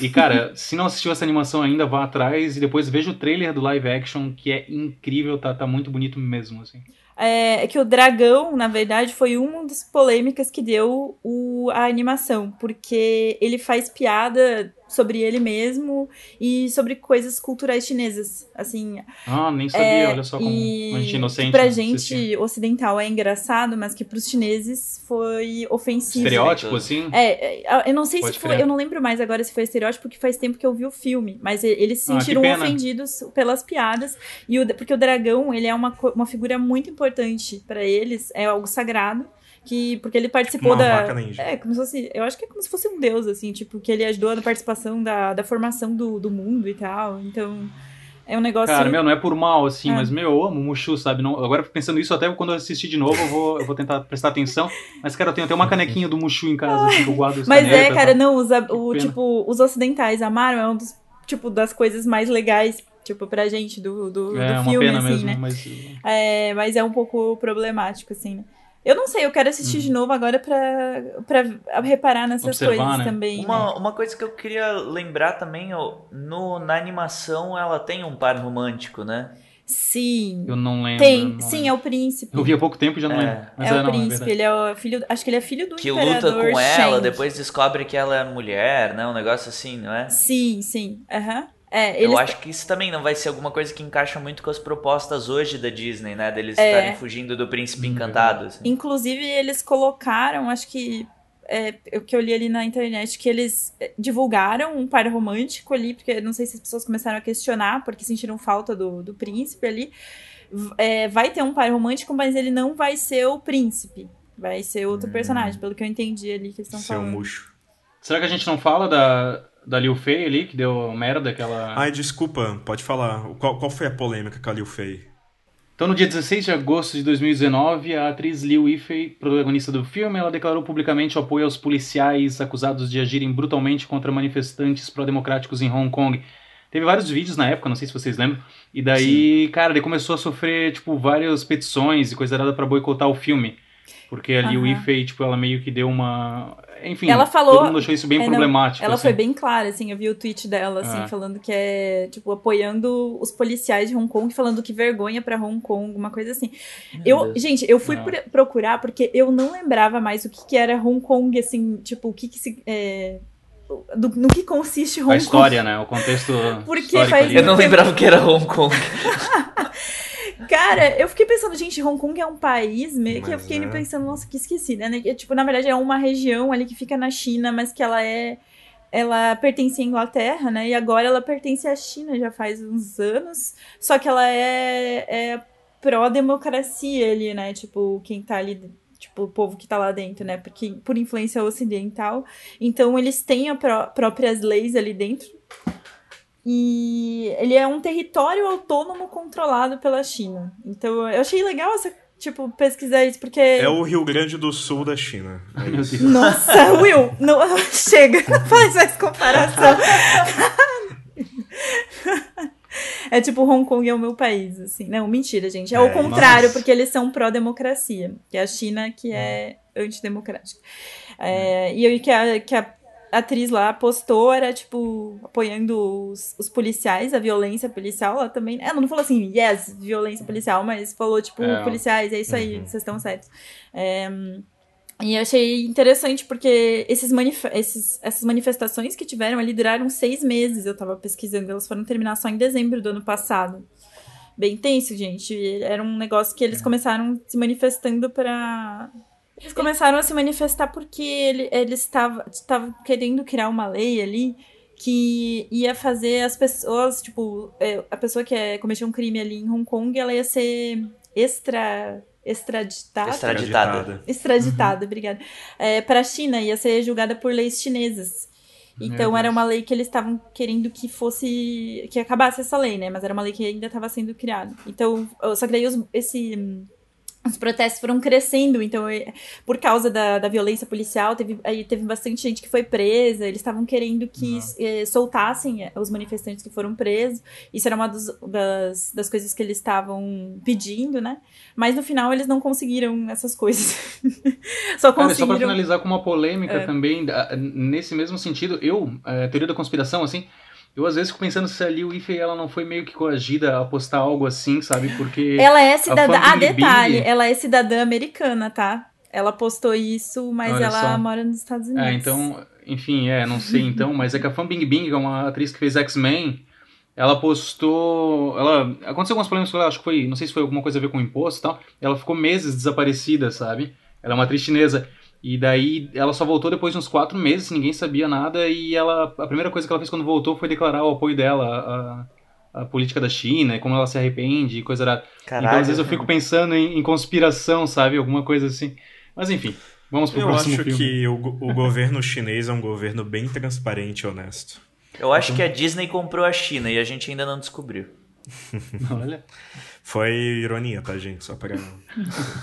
E, cara, se não assistiu essa animação ainda, vá atrás e depois veja o trailer do live action, que é incrível, tá, tá muito bonito mesmo, assim. É, é que o dragão, na verdade, foi uma das polêmicas que deu o, a animação, porque ele faz piada sobre ele mesmo e sobre coisas culturais chinesas, assim. Ah, nem sabia, É, olha só como e a gente é inocente. que pra né, gente assistir. ocidental é engraçado, mas que pros chineses foi ofensivo. Estereótipo, assim? É, é, eu não sei Pode se foi, eu não lembro mais agora se foi estereótipo, porque faz tempo que eu vi o filme, mas eles se Ah, sentiram pena. ofendidos pelas piadas, e o, porque o dragão, ele é uma, uma figura muito importante pra eles, é algo sagrado, que, porque ele participou Uma da... vaca ninja. É, como se fosse, eu acho que é como se fosse um deus, assim, tipo, que ele ajudou na participação da, da formação do, do mundo e tal, então... É um negócio. Cara, meu, não é por mal, assim, É. mas, meu, eu amo o Mushu, sabe? Não, agora pensando isso, até quando eu assistir de novo, eu vou, eu vou tentar prestar atenção. Mas, cara, eu tenho até uma canequinha do Mushu em casa, assim, que eu guardo as Mas é, cara, não, os, o, pena. tipo, os ocidentais amaram, é um dos, tipo, das coisas mais legais, tipo, pra gente, do, do, É, do uma filme, pena assim, mesmo, né? mas... É, mas é um pouco problemático, assim, né? Eu não sei, eu quero assistir de novo agora pra, pra reparar nessas Uhum. Observar, coisas né? também. né? Uma, uma coisa que eu queria lembrar também, ó, no, na animação ela tem um par romântico, né? Sim. Eu não lembro. Tem, não sim, lembro. é o príncipe. Eu vi há pouco tempo e já não É. lembro. Mas é é, o não, príncipe, verdade. ele é o filho. Acho que ele é filho do Que luta imperador com ela, Shang. depois descobre que ela é mulher, né? Um negócio assim, não é? Sim, sim. Aham. É, Eu acho que isso também não vai ser alguma coisa que encaixa muito com as propostas hoje da Disney, né? Deles É. estarem fugindo do príncipe Hum, encantado. assim. Inclusive, eles colocaram, acho que. É, o que eu li ali na internet, que eles é, divulgaram um par romântico ali, porque não sei se as pessoas começaram a questionar, porque sentiram falta do, do príncipe ali. É, vai ter um par romântico, mas ele não vai ser o príncipe. Vai ser outro personagem, pelo que eu entendi ali que eles estão Seu falando. murcho. Será que a gente não fala da, da Liu Fei ali, que deu merda, aquela... Ai, desculpa, pode falar. Qual, qual foi a polêmica com a Liu Fei? Então, no dia 16 de agosto de 2019, a atriz Liu Yifei, protagonista do filme, ela declarou publicamente o apoio aos policiais acusados de agirem brutalmente contra manifestantes pró-democráticos em Hong Kong. Teve vários vídeos na época, não sei se vocês lembram. E daí, cara, ele começou a sofrer, tipo, várias petições e coisa errada pra boicotar o filme. Porque a Liu Aham. Yifei, tipo, ela meio que deu uma... Enfim, Ela falou- todo mundo achou isso bem É, problemático. Ela assim. foi bem clara, assim, eu vi o tweet dela, assim, Ah. falando que é, tipo, apoiando os policiais de Hong Kong, falando que vergonha pra Hong Kong, uma coisa assim. Meu Eu, Deus. gente, eu fui pro- procurar porque eu não lembrava mais o que, que era Hong Kong, assim, tipo, o que que se. é, do- no que consiste Hong A história, né? O contexto Porque faz- ali. Eu não lembrava que era Hong Kong. Cara, eu fiquei pensando, gente, Hong Kong é um país meio que eu fiquei é. pensando, nossa, que esqueci, né? Que, tipo, na verdade é uma região ali que fica na China, mas que ela é. Ela pertence à Inglaterra, né? E agora ela pertence à China já faz uns anos. Só que ela é, é pró-democracia ali, né? Tipo, quem tá ali. Tipo, o povo que tá lá dentro, né? Porque, por influência ocidental. Então, eles têm as próprias leis ali dentro. E ele é um território autônomo controlado pela China. Então, eu achei legal essa, tipo, pesquisar isso, porque. É o Rio Grande do Sul da China. É. Nossa, Will, não, chega, não faz mais comparação. É tipo, Hong Kong é o meu país, assim. Não, mentira, gente. É, o É, contrário, nossa. porque eles são pró-democracia. Que é a China que é antidemocrática. É, e o que a, que a atriz lá postou era, tipo, apoiando os, os policiais, a violência policial lá também. Ela não falou assim, yes, violência policial, mas falou, tipo, É. policiais, é isso aí, Uhum. vocês estão certos. É, e eu achei interessante porque esses manif esses, essas manifestações que tiveram ali duraram seis meses. Eu tava pesquisando, elas foram terminar só em dezembro do ano passado. Bem tenso, gente. Era um negócio que eles começaram se manifestando para Eles começaram a se manifestar porque ele, eles estavam querendo criar uma lei ali que ia fazer as pessoas, tipo, é, a pessoa que é, cometeu um crime ali em Hong Kong, ela ia ser extra extraditada. Extraditada. Extraditada, obrigada. É, para a China, ia ser julgada por leis chinesas. Então era uma lei que eles estavam querendo que fosse. que acabasse essa lei, né? Mas era uma lei que ainda estava sendo criada. Então, só que daí os, esse, os protestos foram crescendo, então, por causa da, da violência policial, teve, aí teve bastante gente que foi presa, eles estavam querendo que eh, soltassem eh, os manifestantes que foram presos, isso era uma dos, das, das coisas que eles estavam pedindo, né? Mas no final eles não conseguiram essas coisas. só conseguiram... Só pra finalizar com uma polêmica é. também, nesse mesmo sentido, eu, a eh, teoria da conspiração, assim, eu às vezes fico pensando se ali o Ife ela não foi meio que coagida a postar algo assim, sabe? Porque. Ela é cidadã. Ah, detalhe, ela é cidadã americana, tá? Ela postou isso, mas Olha ela só. mora nos Estados é, Unidos. É, então, enfim, é, não sei então, mas é que a Fan Bing Bing, que é uma atriz que fez X-Men, ela postou. Ela. Aconteceu algumas problemas com ela, acho que foi. Não sei se foi alguma coisa a ver com imposto e tal. Ela ficou meses desaparecida, sabe? Ela é uma atriz chinesa. E daí ela só voltou depois de uns quatro meses, ninguém sabia nada, e ela a primeira coisa que ela fez quando voltou foi declarar o apoio dela à, à política da China, como ela se arrepende e coisa da. Caralho, então às vezes eu fico pensando em, em, conspiração, sabe? Alguma coisa assim. Mas enfim, vamos pro eu próximo filme. Eu acho que o, o governo chinês é um governo bem transparente e honesto. Eu acho que a Disney comprou a China e a gente ainda não descobriu. Olha. Foi ironia, tá, gente? Só pra.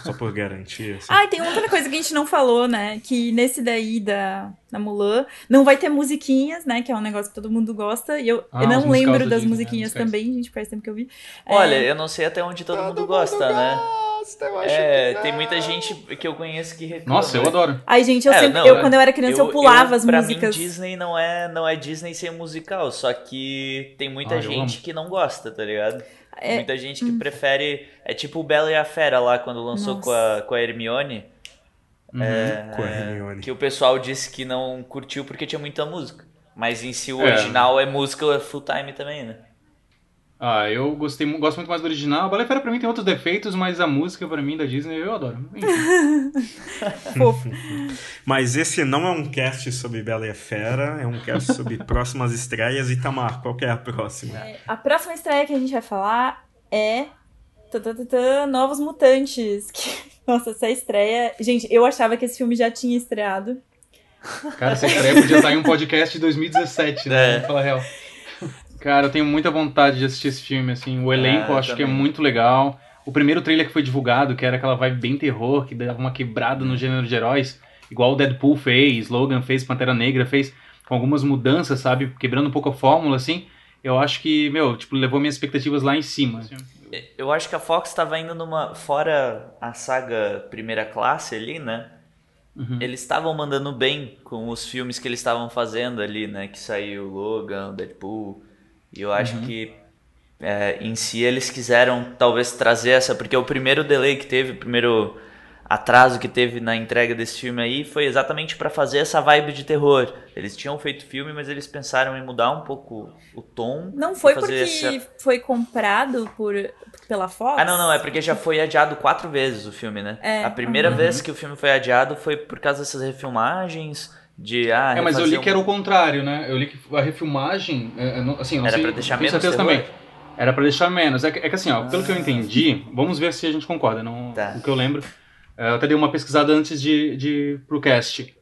só por garantia. Assim. Ah, e tem outra coisa que a gente não falou, né? Que nesse daí da, da Mulan não vai ter musiquinhas, né? Que é um negócio que todo mundo gosta. E eu, ah, eu não lembro das Disney, musiquinhas né? também, gente, faz tempo que eu vi. Olha, é... eu não sei até onde todo, todo mundo gosta, mundo né? Gosta, é, tem muita gente que eu conheço que reclama. Nossa, eu adoro. Ai, gente, eu é, sempre, não, eu, quando eu era criança, eu, eu pulava eu, as pra músicas. Mim, Disney não é, não é Disney sem musical, só que tem muita ah, gente que não gosta, tá ligado? É... Muita gente que hum. prefere. É tipo o Bela e a Fera lá, quando lançou com a, com a Hermione. Uhum, é, com a Hermione. Que o pessoal disse que não curtiu porque tinha muita música. Mas em si o é. original é música full time também, né? Ah, eu gostei, gosto muito mais do original. A Bela Fera pra mim tem outros defeitos, mas a música pra mim da Disney eu adoro. Fofo. mas esse não é um cast sobre Bela e Fera, é um cast sobre próximas estreias. E Tamar, qual é a próxima? É, a próxima estreia que a gente vai falar é Novos Mutantes. Nossa, essa estreia. Gente, eu achava que esse filme já tinha estreado. Cara, essa estreia podia estar em um podcast de 2017, né? É. Vamos falar real. Cara, eu tenho muita vontade de assistir esse filme, assim. O elenco eu acho também. que é muito legal. O primeiro trailer que foi divulgado, que era aquela vibe bem terror, que dava uma quebrada no gênero de heróis, igual o Deadpool fez, Logan fez, Pantera Negra fez, com algumas mudanças, sabe? Quebrando um pouco a fórmula, assim. Eu acho que, meu, tipo, levou minhas expectativas lá em cima. Assim. Eu acho que a Fox estava indo numa. Fora a saga primeira classe ali, né? Uhum. Eles estavam mandando bem com os filmes que eles estavam fazendo ali, né? Que saiu Logan, Deadpool. E eu acho uhum. que é, em si eles quiseram talvez trazer essa, porque o primeiro delay que teve, o primeiro atraso que teve na entrega desse filme aí foi exatamente para fazer essa vibe de terror. Eles tinham feito filme, mas eles pensaram em mudar um pouco o tom. Não foi porque essa... foi comprado por pela Fox? Ah, não, não, é porque já foi adiado quatro vezes o filme, né? É, a primeira uhum. vez que o filme foi adiado foi por causa dessas refilmagens de ah, É, mas eu li um... que era o contrário, né? Eu li que a refilmagem, é, é, assim, não era sei, pra deixar menos certeza também. Era para deixar menos. É que, é que assim, ó, ah. pelo que eu ah. entendi, vamos ver se a gente concorda, não, tá. o que eu lembro. É, eu até dei uma pesquisada antes de, de pro cast.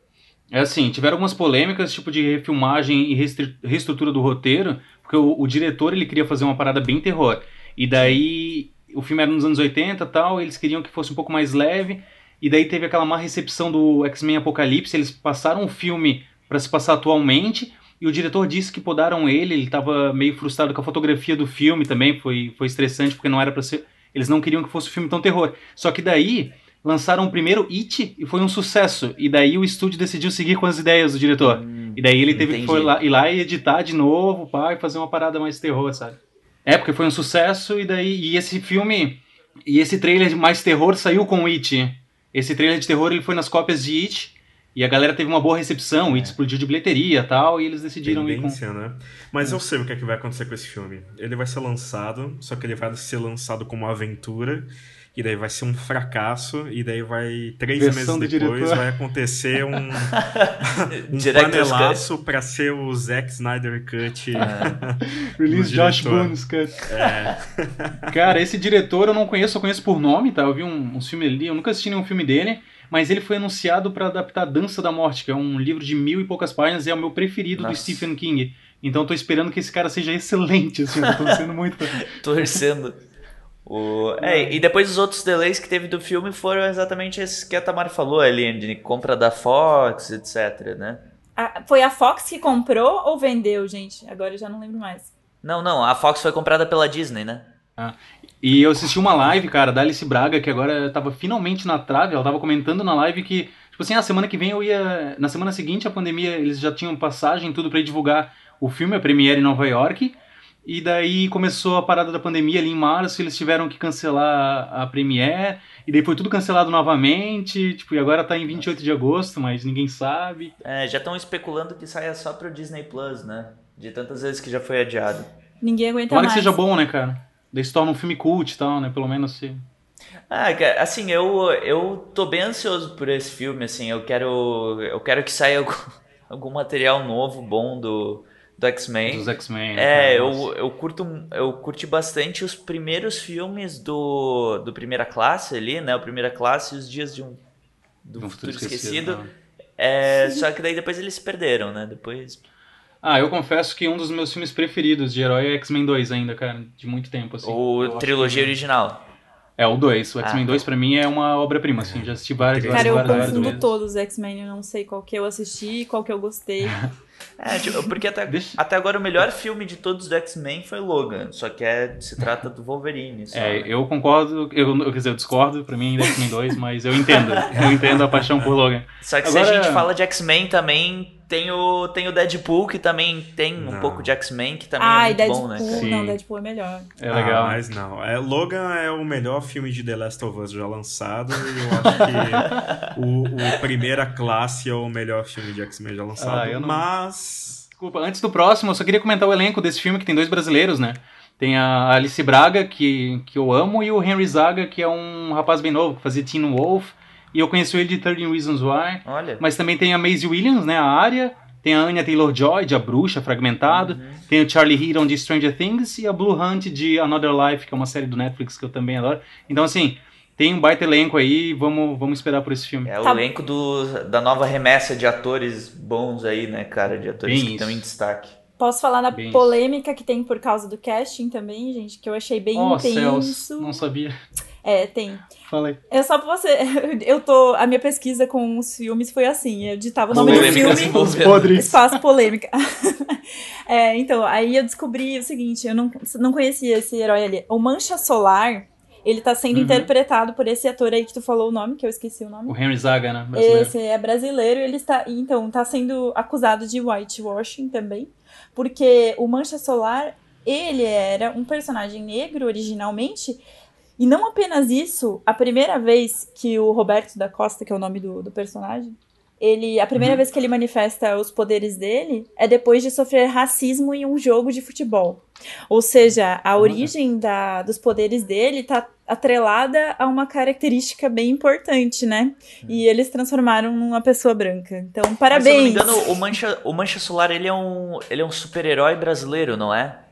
É assim, tiveram algumas polêmicas, tipo de refilmagem e reestrutura do roteiro, porque o, o, diretor ele queria fazer uma parada bem terror. E daí o filme era nos anos 80 tal, eles queriam que fosse um pouco mais leve, e daí teve aquela má recepção do X-Men Apocalipse, eles passaram o filme para se passar atualmente, e o diretor disse que podaram ele, ele estava meio frustrado com a fotografia do filme também, foi, foi estressante porque não era para ser, eles não queriam que fosse um filme tão terror. Só que daí lançaram o primeiro It e foi um sucesso, e daí o estúdio decidiu seguir com as ideias do diretor. Hum, e daí ele teve entendi. que foi lá, ir lá e editar de novo, pá, e fazer uma parada mais terror, sabe? É, porque foi um sucesso e daí e esse filme e esse trailer mais terror saiu com o It esse trailer de terror ele foi nas cópias de It. E a galera teve uma boa recepção, é. It explodiu de bilheteria e tal, e eles decidiram Tendência, ir com... né? Mas é. eu sei o que, é que vai acontecer com esse filme. Ele vai ser lançado, só que ele vai ser lançado como uma aventura e daí vai ser um fracasso, e daí vai, três Versão meses depois, diretor. vai acontecer um, um panelaço pra ser o Zack Snyder Cut. É. Release Josh Bones Cut. É. Cara, esse diretor eu não conheço, eu conheço por nome, tá? Eu vi um, um filme ali, eu nunca assisti nenhum filme dele, mas ele foi anunciado para adaptar Dança da Morte, que é um livro de mil e poucas páginas e é o meu preferido Nossa. do Stephen King. Então eu tô esperando que esse cara seja excelente, assim, eu tô torcendo muito. Torcendo. O, é, e depois os outros delays que teve do filme foram exatamente esses que a Tamara falou ali, de compra da Fox, etc, né? A- foi a Fox que comprou ou vendeu, gente? Agora eu já não lembro mais. Não, não, a Fox foi comprada pela Disney, né? E eu assisti uma live, cara, da Alice Braga, que agora tava finalmente na trave. Ela tava comentando na live que, tipo assim, a semana que vem eu ia. Na semana seguinte, a pandemia, eles já tinham passagem, tudo pra ir divulgar o filme, a premiere em Nova York. E daí começou a parada da pandemia ali em março, eles tiveram que cancelar a premiere. E daí foi tudo cancelado novamente. Tipo, e agora tá em 28 de agosto, mas ninguém sabe. É, já estão especulando que saia só pro Disney Plus, né? De tantas vezes que já foi adiado. Ninguém aguenta Tomara que mais. seja bom, né, cara? Daí se torna um filme cult e tal, né? Pelo menos se. Ah, assim, eu, eu tô bem ansioso por esse filme, assim, eu quero, eu quero que saia algum, algum material novo, bom do, do X-Men. Dos X-Men. né, É, cara? Eu, eu curto eu curti bastante os primeiros filmes do, do Primeira Classe ali, né? O Primeira Classe e os Dias de um, do De um Futuro, Futuro Esquecido. Esquecido, É, só que daí depois eles se perderam, né? Depois... Ah, eu confesso que um dos meus filmes preferidos de herói é X-Men 2 ainda, cara, de muito tempo, assim. Eu o trilogia que- original. É, o 2. O Ah, X-Men tá. 2 pra mim é uma obra-prima, assim. Já assisti várias, várias, Cara, eu várias, várias confundo vezes. todos os X-Men, eu não sei qual que eu assisti e qual que eu gostei. É, tipo, porque até, até agora o melhor filme de todos do X-Men foi Logan. Só que é, se trata do Wolverine. Só, É, né? eu concordo, eu, eu- quer dizer, eu discordo, pra mim ainda é X-Men 2, mas eu entendo. Eu entendo a paixão por Logan. Só que se Agora- a gente fala de X-Men também, tem o, tem o Deadpool, que também tem um Não. pouco de X-Men, que também é Ai, muito Deadpool. bom, né? Sim. Não, Deadpool é melhor. É legal. Ah, mas não. É, Logan é o melhor filme de The Last of Us já lançado. E eu acho que o, o Primeira Classe é o melhor filme de X-Men já lançado. Ah, eu não- Mas. Desculpa, antes do próximo, eu só queria comentar o elenco desse filme, que tem dois brasileiros, né? Tem a Alice Braga, que, que eu amo, e o Henry Zaga, que é um rapaz bem novo, que fazia Teen Wolf. E eu conheci ele de 13 Reasons Why. Olha. Mas também tem a Maisie Williams, né? A Arya. Tem a Anya Taylor-Joy, de A Bruxa, Fragmentado. Tem o Charlie Heaton, de Stranger Things. E a Blue Hunt, de Another Life, que é uma série do Netflix que eu também adoro. Então, assim, tem um baita elenco aí. Vamos, vamos esperar por esse filme. É o Tá. elenco do, da nova remessa de atores bons aí, né, cara? De atores Bem que estão isso. em destaque. Posso falar da Bem polêmica que tem por causa do casting também, gente, que eu achei bem Oh, intenso. céus, não sabia. É, tem. Fala aí. É só pra você. Eu tô. A minha pesquisa com os filmes foi assim. Eu digitava o nome do filme. Podres. Espaço polêmica. É, então, aí eu descobri o seguinte, eu não, não conhecia esse herói ali. O Mancha Solar, ele tá sendo Uhum. interpretado por esse ator aí que tu falou o nome, que eu esqueci o nome. O Henry Zaga, né? Brasileiro. Esse é brasileiro e ele está, então, tá sendo acusado de whitewashing também, porque o Mancha Solar, ele era um personagem negro originalmente, e não apenas isso, a primeira vez que o Roberto da Costa, que é o nome do, do personagem, ele, a primeira vez que ele manifesta os poderes dele é depois de sofrer racismo em um jogo de futebol. Ou seja, a origem da, dos poderes dele tá atrelada a uma característica bem importante, né? E eles transformaram numa pessoa branca. Então, Mas, parabéns. se eu não me engano, o Mancha, o Mancha Solar, ele é um, ele é um super-herói brasileiro, não é?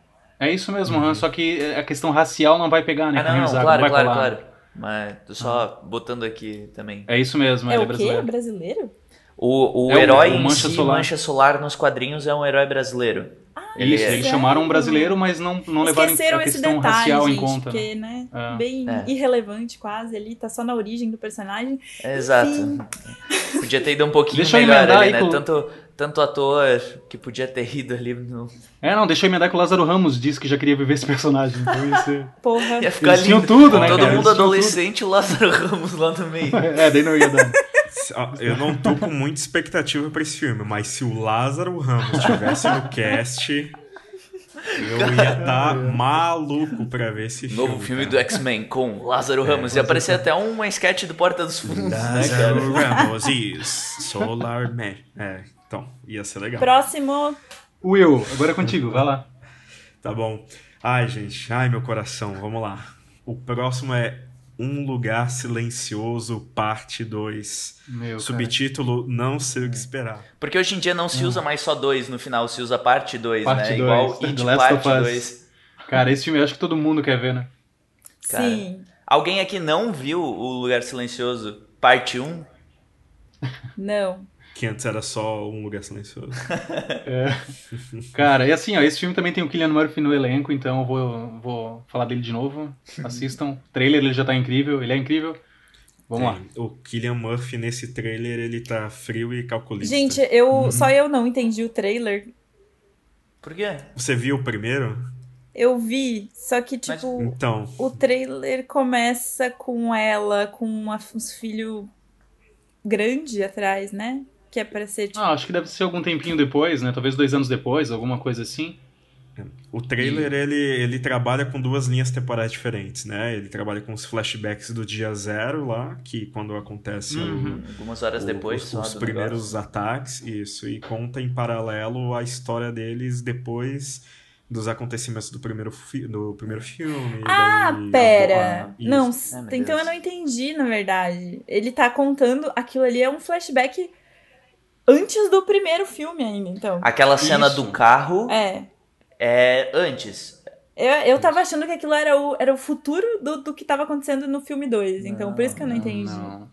É isso mesmo, Han, só que a questão racial não vai pegar, né? ah, o não, não, claro, vai claro, colar. claro. Mas tô só botando aqui também. É isso mesmo, é ele é o quê? brasileiro. Brasileiro? O, o É o- herói o em Mancha si, Solar. Mancha Solar nos quadrinhos é um herói brasileiro. Ele Isso, é- eles chamaram um brasileiro, mas não, não levaram Esqueceram a esse questão detalhe, racial gente, em conta. né? porque, né, É. bem É. irrelevante quase ali, tá só na origem do personagem. Exato. Podia ter ido um pouquinho Deixa eu melhor ali, aí né? com- Tanto, tanto ator que podia ter ido ali no... É, não, deixa eu emendar que o Lázaro Ramos disse que já queria viver esse personagem. Então isso... Porra. Ia ficar Eles lindo. tudo, né, Todo cara? mundo Eles adolescente e o Lázaro Ramos lá no meio. é, daí não ia dar. Eu não tô com muita expectativa pra esse filme, mas se o Lázaro Ramos estivesse no cast, eu ia estar maluco pra ver esse filme. Novo filme do cara. X-Men com Lázaro Ramos. Ia aparecer até uma sketch do Porta dos Fundos, né? Lázaro Ramos is Solar Man. É, então, ia ser legal. Próximo. Will, agora é contigo, vai lá. Tá bom. Ai, gente, ai, meu coração, vamos lá. O próximo é Um Lugar Silencioso, parte 2. Meu, cara. Subtítulo Não Sei o que Esperar. Porque hoje em dia não se usa mais só dois no final, se usa parte 2, Parte né? dois, Igual The It Last of parte Us. 2. Cara, esse filme eu acho que todo mundo quer ver, né? Cara. Sim. Alguém aqui não viu O Lugar Silencioso, parte 1? Não. Que antes era só um lugar silencioso. É. Cara, e assim, ó, esse filme também tem o Killian Murphy no elenco, então eu vou, vou falar dele de novo. Assistam. O trailer ele já tá incrível, ele é incrível. Vamos lá. O Killian Murphy nesse trailer, ele tá frio e calculista. Gente, eu só eu não entendi o trailer. Por quê? Você viu o primeiro? Eu vi, só que, tipo, Então, o trailer começa com ela com uma- uns filhos grande atrás, né? Que é pra ser, tipo. Ah, acho que deve ser algum tempinho depois, né? Talvez dois anos depois, alguma coisa assim. o trailer, ele, ele trabalha com duas linhas temporais diferentes, né? Ele trabalha com os flashbacks do dia zero lá, que quando acontece o- Uhum. Algumas horas o- depois os, os primeiros negócio. ataques, isso, e conta em paralelo a história deles depois dos acontecimentos do primeiro, fi do primeiro filme. Ah, daí pera! a- isso. não, Ai, meu então Deus. eu não entendi, na verdade. Ele tá contando. Aquilo ali é um flashback antes do primeiro filme ainda, então. Aquela cena Isso. do carro É. é antes. Eu, eu tava achando que aquilo era o, era o futuro do, do que tava acontecendo no filme 2. Então, por isso que eu não, entendi. Não.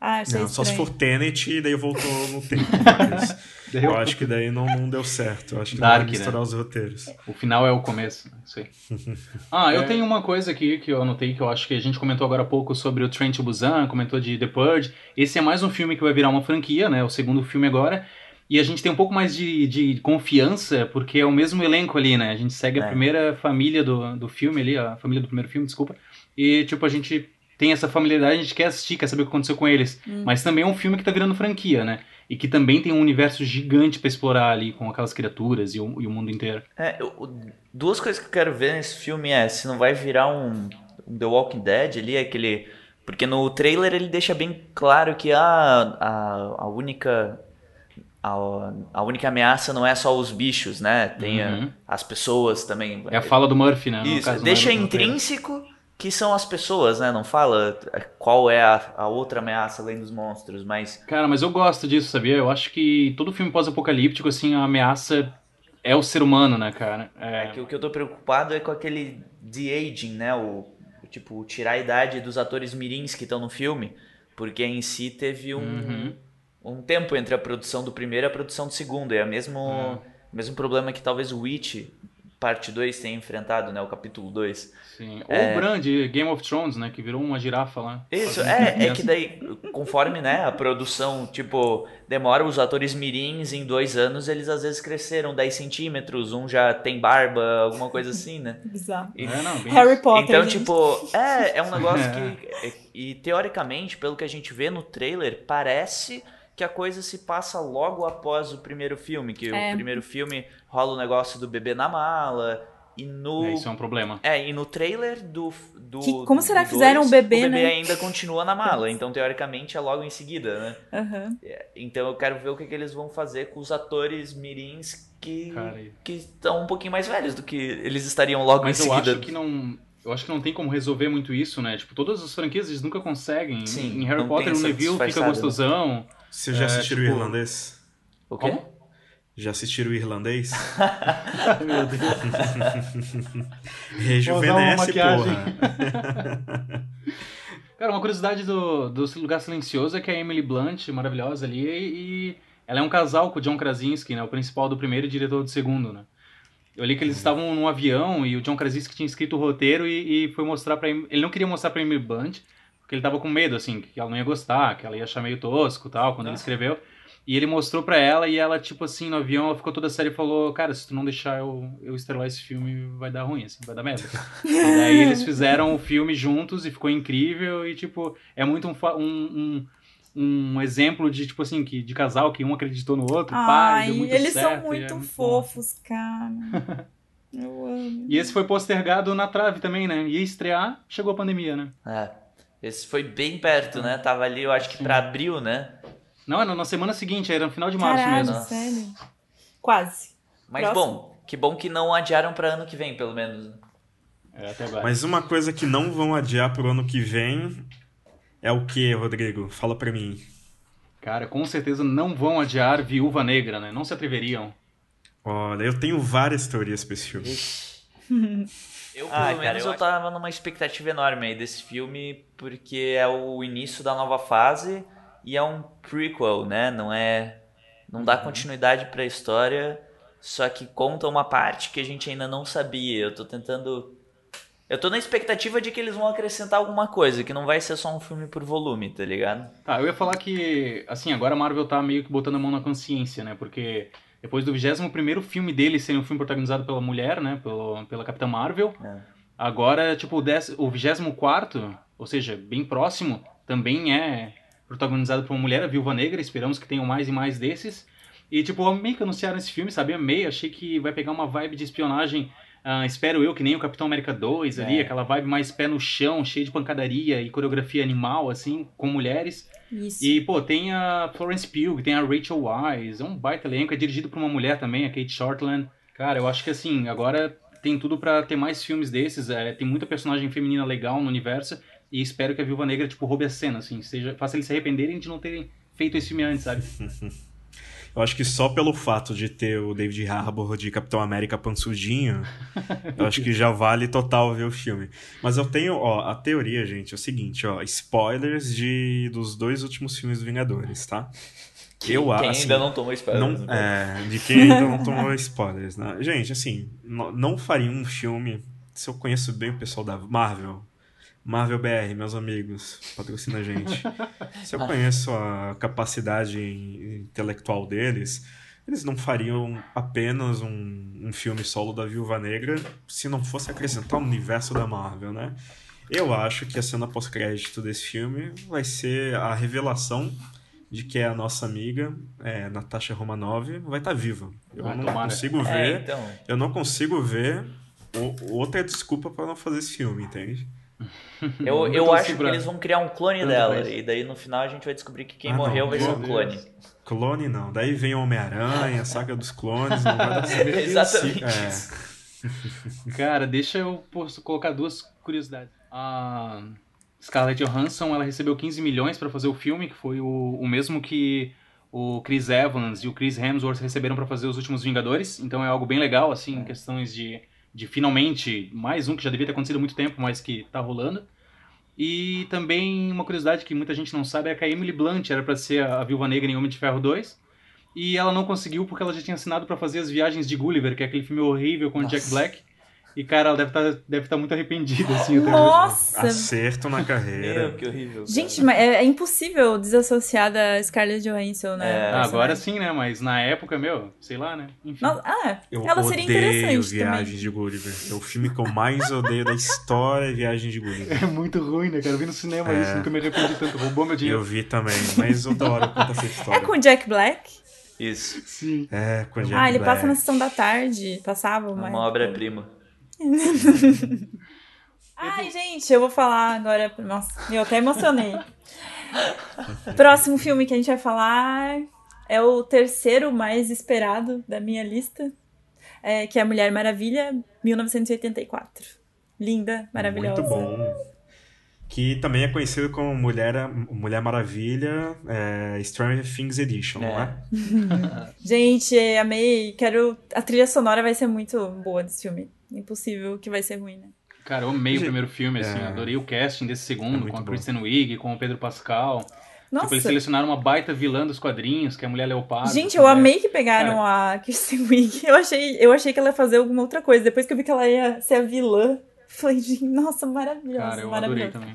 Ah, achei Não, só se for Tenet e daí voltou no tempo. Mas eu acho que daí não, não deu certo. Eu acho que Dark, não vai misturar né? os roteiros. O final é o começo, né? isso aí. Ah, eu É. tenho uma coisa aqui que eu anotei que eu acho que a gente comentou agora há pouco sobre o Trent Busan, comentou de The Purge. Esse é mais um filme que vai virar uma franquia, né? O segundo filme agora. E a gente tem um pouco mais de, de confiança, porque é o mesmo elenco ali, né? A gente segue a É. primeira família do, do filme ali, a família do primeiro filme, desculpa. E, tipo, a gente tem essa familiaridade, a gente quer assistir, quer saber o que aconteceu com eles. Mas também é um filme que tá virando franquia, né? E que também tem um universo gigante pra explorar ali, com aquelas criaturas e o, e o mundo inteiro. É, eu- duas coisas que eu quero ver nesse filme é se não vai virar um, um The Walking Dead ali, aquele. Porque no trailer ele deixa bem claro que a, a, a única. A, a única ameaça não é só os bichos, né? Tem a- Uhum. as pessoas também. É a fala do Murphy, né? Isso, deixa intrínseco que são as pessoas, né? Não fala qual é a, a outra ameaça além dos monstros, mas. Cara, mas eu gosto disso, sabia? Eu acho que todo filme pós-apocalíptico, assim, a ameaça é o ser humano, né, cara? É É, que o que eu tô preocupado é com aquele de-aging, né? O, tipo, tirar a idade dos atores mirins que estão no filme. Porque em si teve um, Uhum. um tempo entre a produção do primeiro e a produção do segundo. É o mesmo, mesmo problema que talvez o Witch, parte 2, tenha enfrentado, né? O capítulo 2. sim. Ou o Bran de Game of Thrones, né? Que virou uma girafa lá. Isso, é, é que daí, conforme né, a produção, tipo, demora os atores mirins em dois anos, eles às vezes cresceram 10 centímetros, um já tem barba, alguma coisa assim, né? Bizarro. E- É, não, bem Harry. Potter. Então, gente. tipo, é, é um negócio que. E teoricamente, pelo que a gente vê no trailer, parece que a coisa se passa logo após o primeiro filme. Que É. o primeiro filme rola o negócio do bebê na mala. E no. É, isso é um problema. É, e no trailer do. do Que- como será do que fizeram o bebê, O bebê né? ainda continua na mala. Então, teoricamente, é logo em seguida, né? Aham. Então, eu quero ver o que, que eles vão fazer com os atores mirins que. Cara, que estão um pouquinho mais velhos do que eles estariam logo Mas em eu seguida. acho que não. Eu acho que não tem como resolver muito isso, né? Tipo, todas as franquias eles nunca conseguem. Sim, em Harry Potter, o Neville fica disfarçada, né? Vocês já É, assistiram tipo- o irlandês? O quê? Como? Já assistiram o irlandês? Meu Deus. Rejuvenesce, maquiagem. porra. Cara, uma curiosidade do, do Lugar Silencioso é que a Emily Blunt, maravilhosa ali, e ela é um casal com o John Krasinski, né? O principal do primeiro e diretor do segundo, né? Eu li que eles estavam num avião e o John Krasinski tinha escrito o roteiro e, e foi mostrar pra Em- Ele não queria mostrar pra Emily Blunt, porque ele tava com medo, assim, que ela não ia gostar, que ela ia achar meio tosco e tal, quando ele escreveu. E ele mostrou pra ela e ela, tipo assim, no avião, ela ficou toda séria e falou: Cara, se tu não deixar eu, eu estrelar esse filme, vai dar ruim, assim, vai dar merda. e daí eles fizeram o filme juntos e ficou incrível e, tipo, é muito um, um, um, um exemplo de, tipo assim, que, de casal que um acreditou no outro, e Ai, deu muito eles certo. são e é muito bom. fofos, cara. Eu amo. E esse foi postergado na trave também, né? Ia estrear, chegou a pandemia, né? É. Esse foi bem perto, né? Tava ali, eu acho que pra abril, né? Não, era na semana seguinte, era no final de março Caralho, mesmo. sério. Quase. Mas Próximo. bom, que bom que não adiaram pra ano que vem, pelo menos. É, até agora. Mas uma coisa que não vão adiar pro ano que vem é o que, Rodrigo? Fala pra mim. Cara, com certeza não vão adiar Viúva Negra, né? Não se atreveriam. Olha, eu tenho várias teorias pra esse filme. Eu, pelo Ah, cara, menos, eu eu, acho- tava numa expectativa enorme aí desse filme, porque é o início da nova fase e é um prequel, né? Não é não dá continuidade para a história, só que conta uma parte que a gente ainda não sabia. Eu tô tentando eu tô na expectativa de que eles vão acrescentar alguma coisa, que não vai ser só um filme por volume, tá ligado? Tá, eu ia falar que, assim, agora a Marvel tá meio que botando a mão na consciência, né? Porque depois do 21 filme dele ser um filme protagonizado pela mulher, né? Pelo, pela Capitã Marvel, É. agora, tipo, o, dez, o 24, ou seja, bem próximo, também é protagonizado por uma mulher, a Viúva Negra. Esperamos que tenham mais e mais desses. E, tipo, amei que anunciaram esse filme, sabe? Amei, achei que vai pegar uma vibe de espionagem. ah, espero eu que nem o Capitão América 2 ali, É. aquela vibe mais pé no chão, cheio de pancadaria e coreografia animal, assim, com mulheres. Isso. E, pô, tem a Florence Pugh, tem a Rachel Wise, é um baita elenco, é dirigido por uma mulher também, a Kate Shortland. Cara, eu acho que, assim, agora tem tudo pra ter mais filmes desses, é, tem muita personagem feminina legal no universo, e espero que a Viúva Negra, tipo, roube a cena, assim, seja, faça eles se arrependerem de não terem feito esse filme antes, sabe? Eu acho que só pelo fato de ter o David Harbour de Capitão América pansudinho, eu acho que já vale total ver o filme. Mas eu tenho, ó, a teoria, gente, é o seguinte, ó, spoilers de dos dois últimos filmes do Vingadores, tá? Eu Quem assim, ainda não tomou spoilers. não, né? é, de quem ainda não tomou spoilers, né? Gente, assim, não faria um filme. Se eu conheço bem o pessoal da Marvel, Marvel BR, meus amigos, patrocina a gente. Se eu conheço a capacidade intelectual deles, eles não fariam apenas um, um filme solo da Viúva Negra se não fosse acrescentar o universo da Marvel, né? Eu acho que a cena pós-crédito desse filme vai ser a revelação de que a nossa amiga, é, Natasha Romanoff, vai estar viva. Eu não tomara. consigo É, ver, então. eu não consigo ver outra desculpa para não fazer esse filme, entende? Eu, eu acho que eles vão criar um clone Tanto dela. faz. E daí no final a gente vai descobrir que quem Ah, não, morreu vai ser um Deus. clone. Clone não. Daí vem o Homem-Aranha, a saga dos clones, não vai dar certo. Exatamente É. isso. Cara, deixa eu posso colocar duas curiosidades. A Scarlett Johansson, ela recebeu 15 milhões pra fazer o filme, que foi o, o mesmo que o Chris Evans e o Chris Hemsworth receberam pra fazer os últimos Vingadores. Então é algo bem legal, assim, em questões de, de finalmente mais um que já devia ter acontecido há muito tempo, mas que tá rolando. E também uma curiosidade que muita gente não sabe é que a Emily Blunt era pra ser a, Viúva Negra em Homem de Ferro 2. E ela não conseguiu porque ela já tinha assinado pra fazer as viagens de Gulliver, que é aquele filme horrível com o Jack. Black. E, cara, ela deve estar deve tá muito arrependida, assim. Nossa! Acerto na carreira. Meu, que horrível. cara. Gente, mas é, é impossível desassociar da Scarlett Johansson, né? É. Ah, agora sim, né? Mas na época, meu, sei lá, né? Enfim. Ah, Eu ela seria odeio interessante Viagem também. de Gulliver. É o filme que eu mais odeio da história é Viagem de Gulliver. É muito ruim, né, cara? Eu vi no cinema É. isso, nunca me arrependi tanto. Roubou meu Eu dinheiro. vi também, mas outra hora eu conto essa É história. com o Jack Black? Isso. Sim. É, com a Jack ah, ele Black. passa na sessão da tarde. Passava, É mas... uma obra-prima. Ai, gente, eu vou falar agora. Nossa, eu até emocionei. Próximo filme que a gente vai falar é o terceiro mais esperado da minha lista, é, que é Mulher Maravilha, 1984. Linda, maravilhosa. Muito bom. Que também é conhecido como Mulher, Mulher Maravilha é, Stranger Things Edition, não é? Gente, amei. Quero. A trilha sonora vai ser muito boa desse filme. Impossível que vai ser ruim, né? Cara, eu amei o Gente, primeiro filme, assim. é. Adorei o casting desse É segundo, muito com a. Kristen Wiig, com o Pedro Pascal. Nossa. Tipo, eles selecionaram uma baita vilã dos quadrinhos, que é a Mulher Leopardo. Gente, assim, eu né? amei que pegaram a Kirsten Wiig. Eu achei, eu achei que ela ia fazer alguma outra coisa. Depois que eu vi que ela ia ser a vilã, falei, gente, nossa, maravilhosa. Cara, eu adorei maravilhosa. também.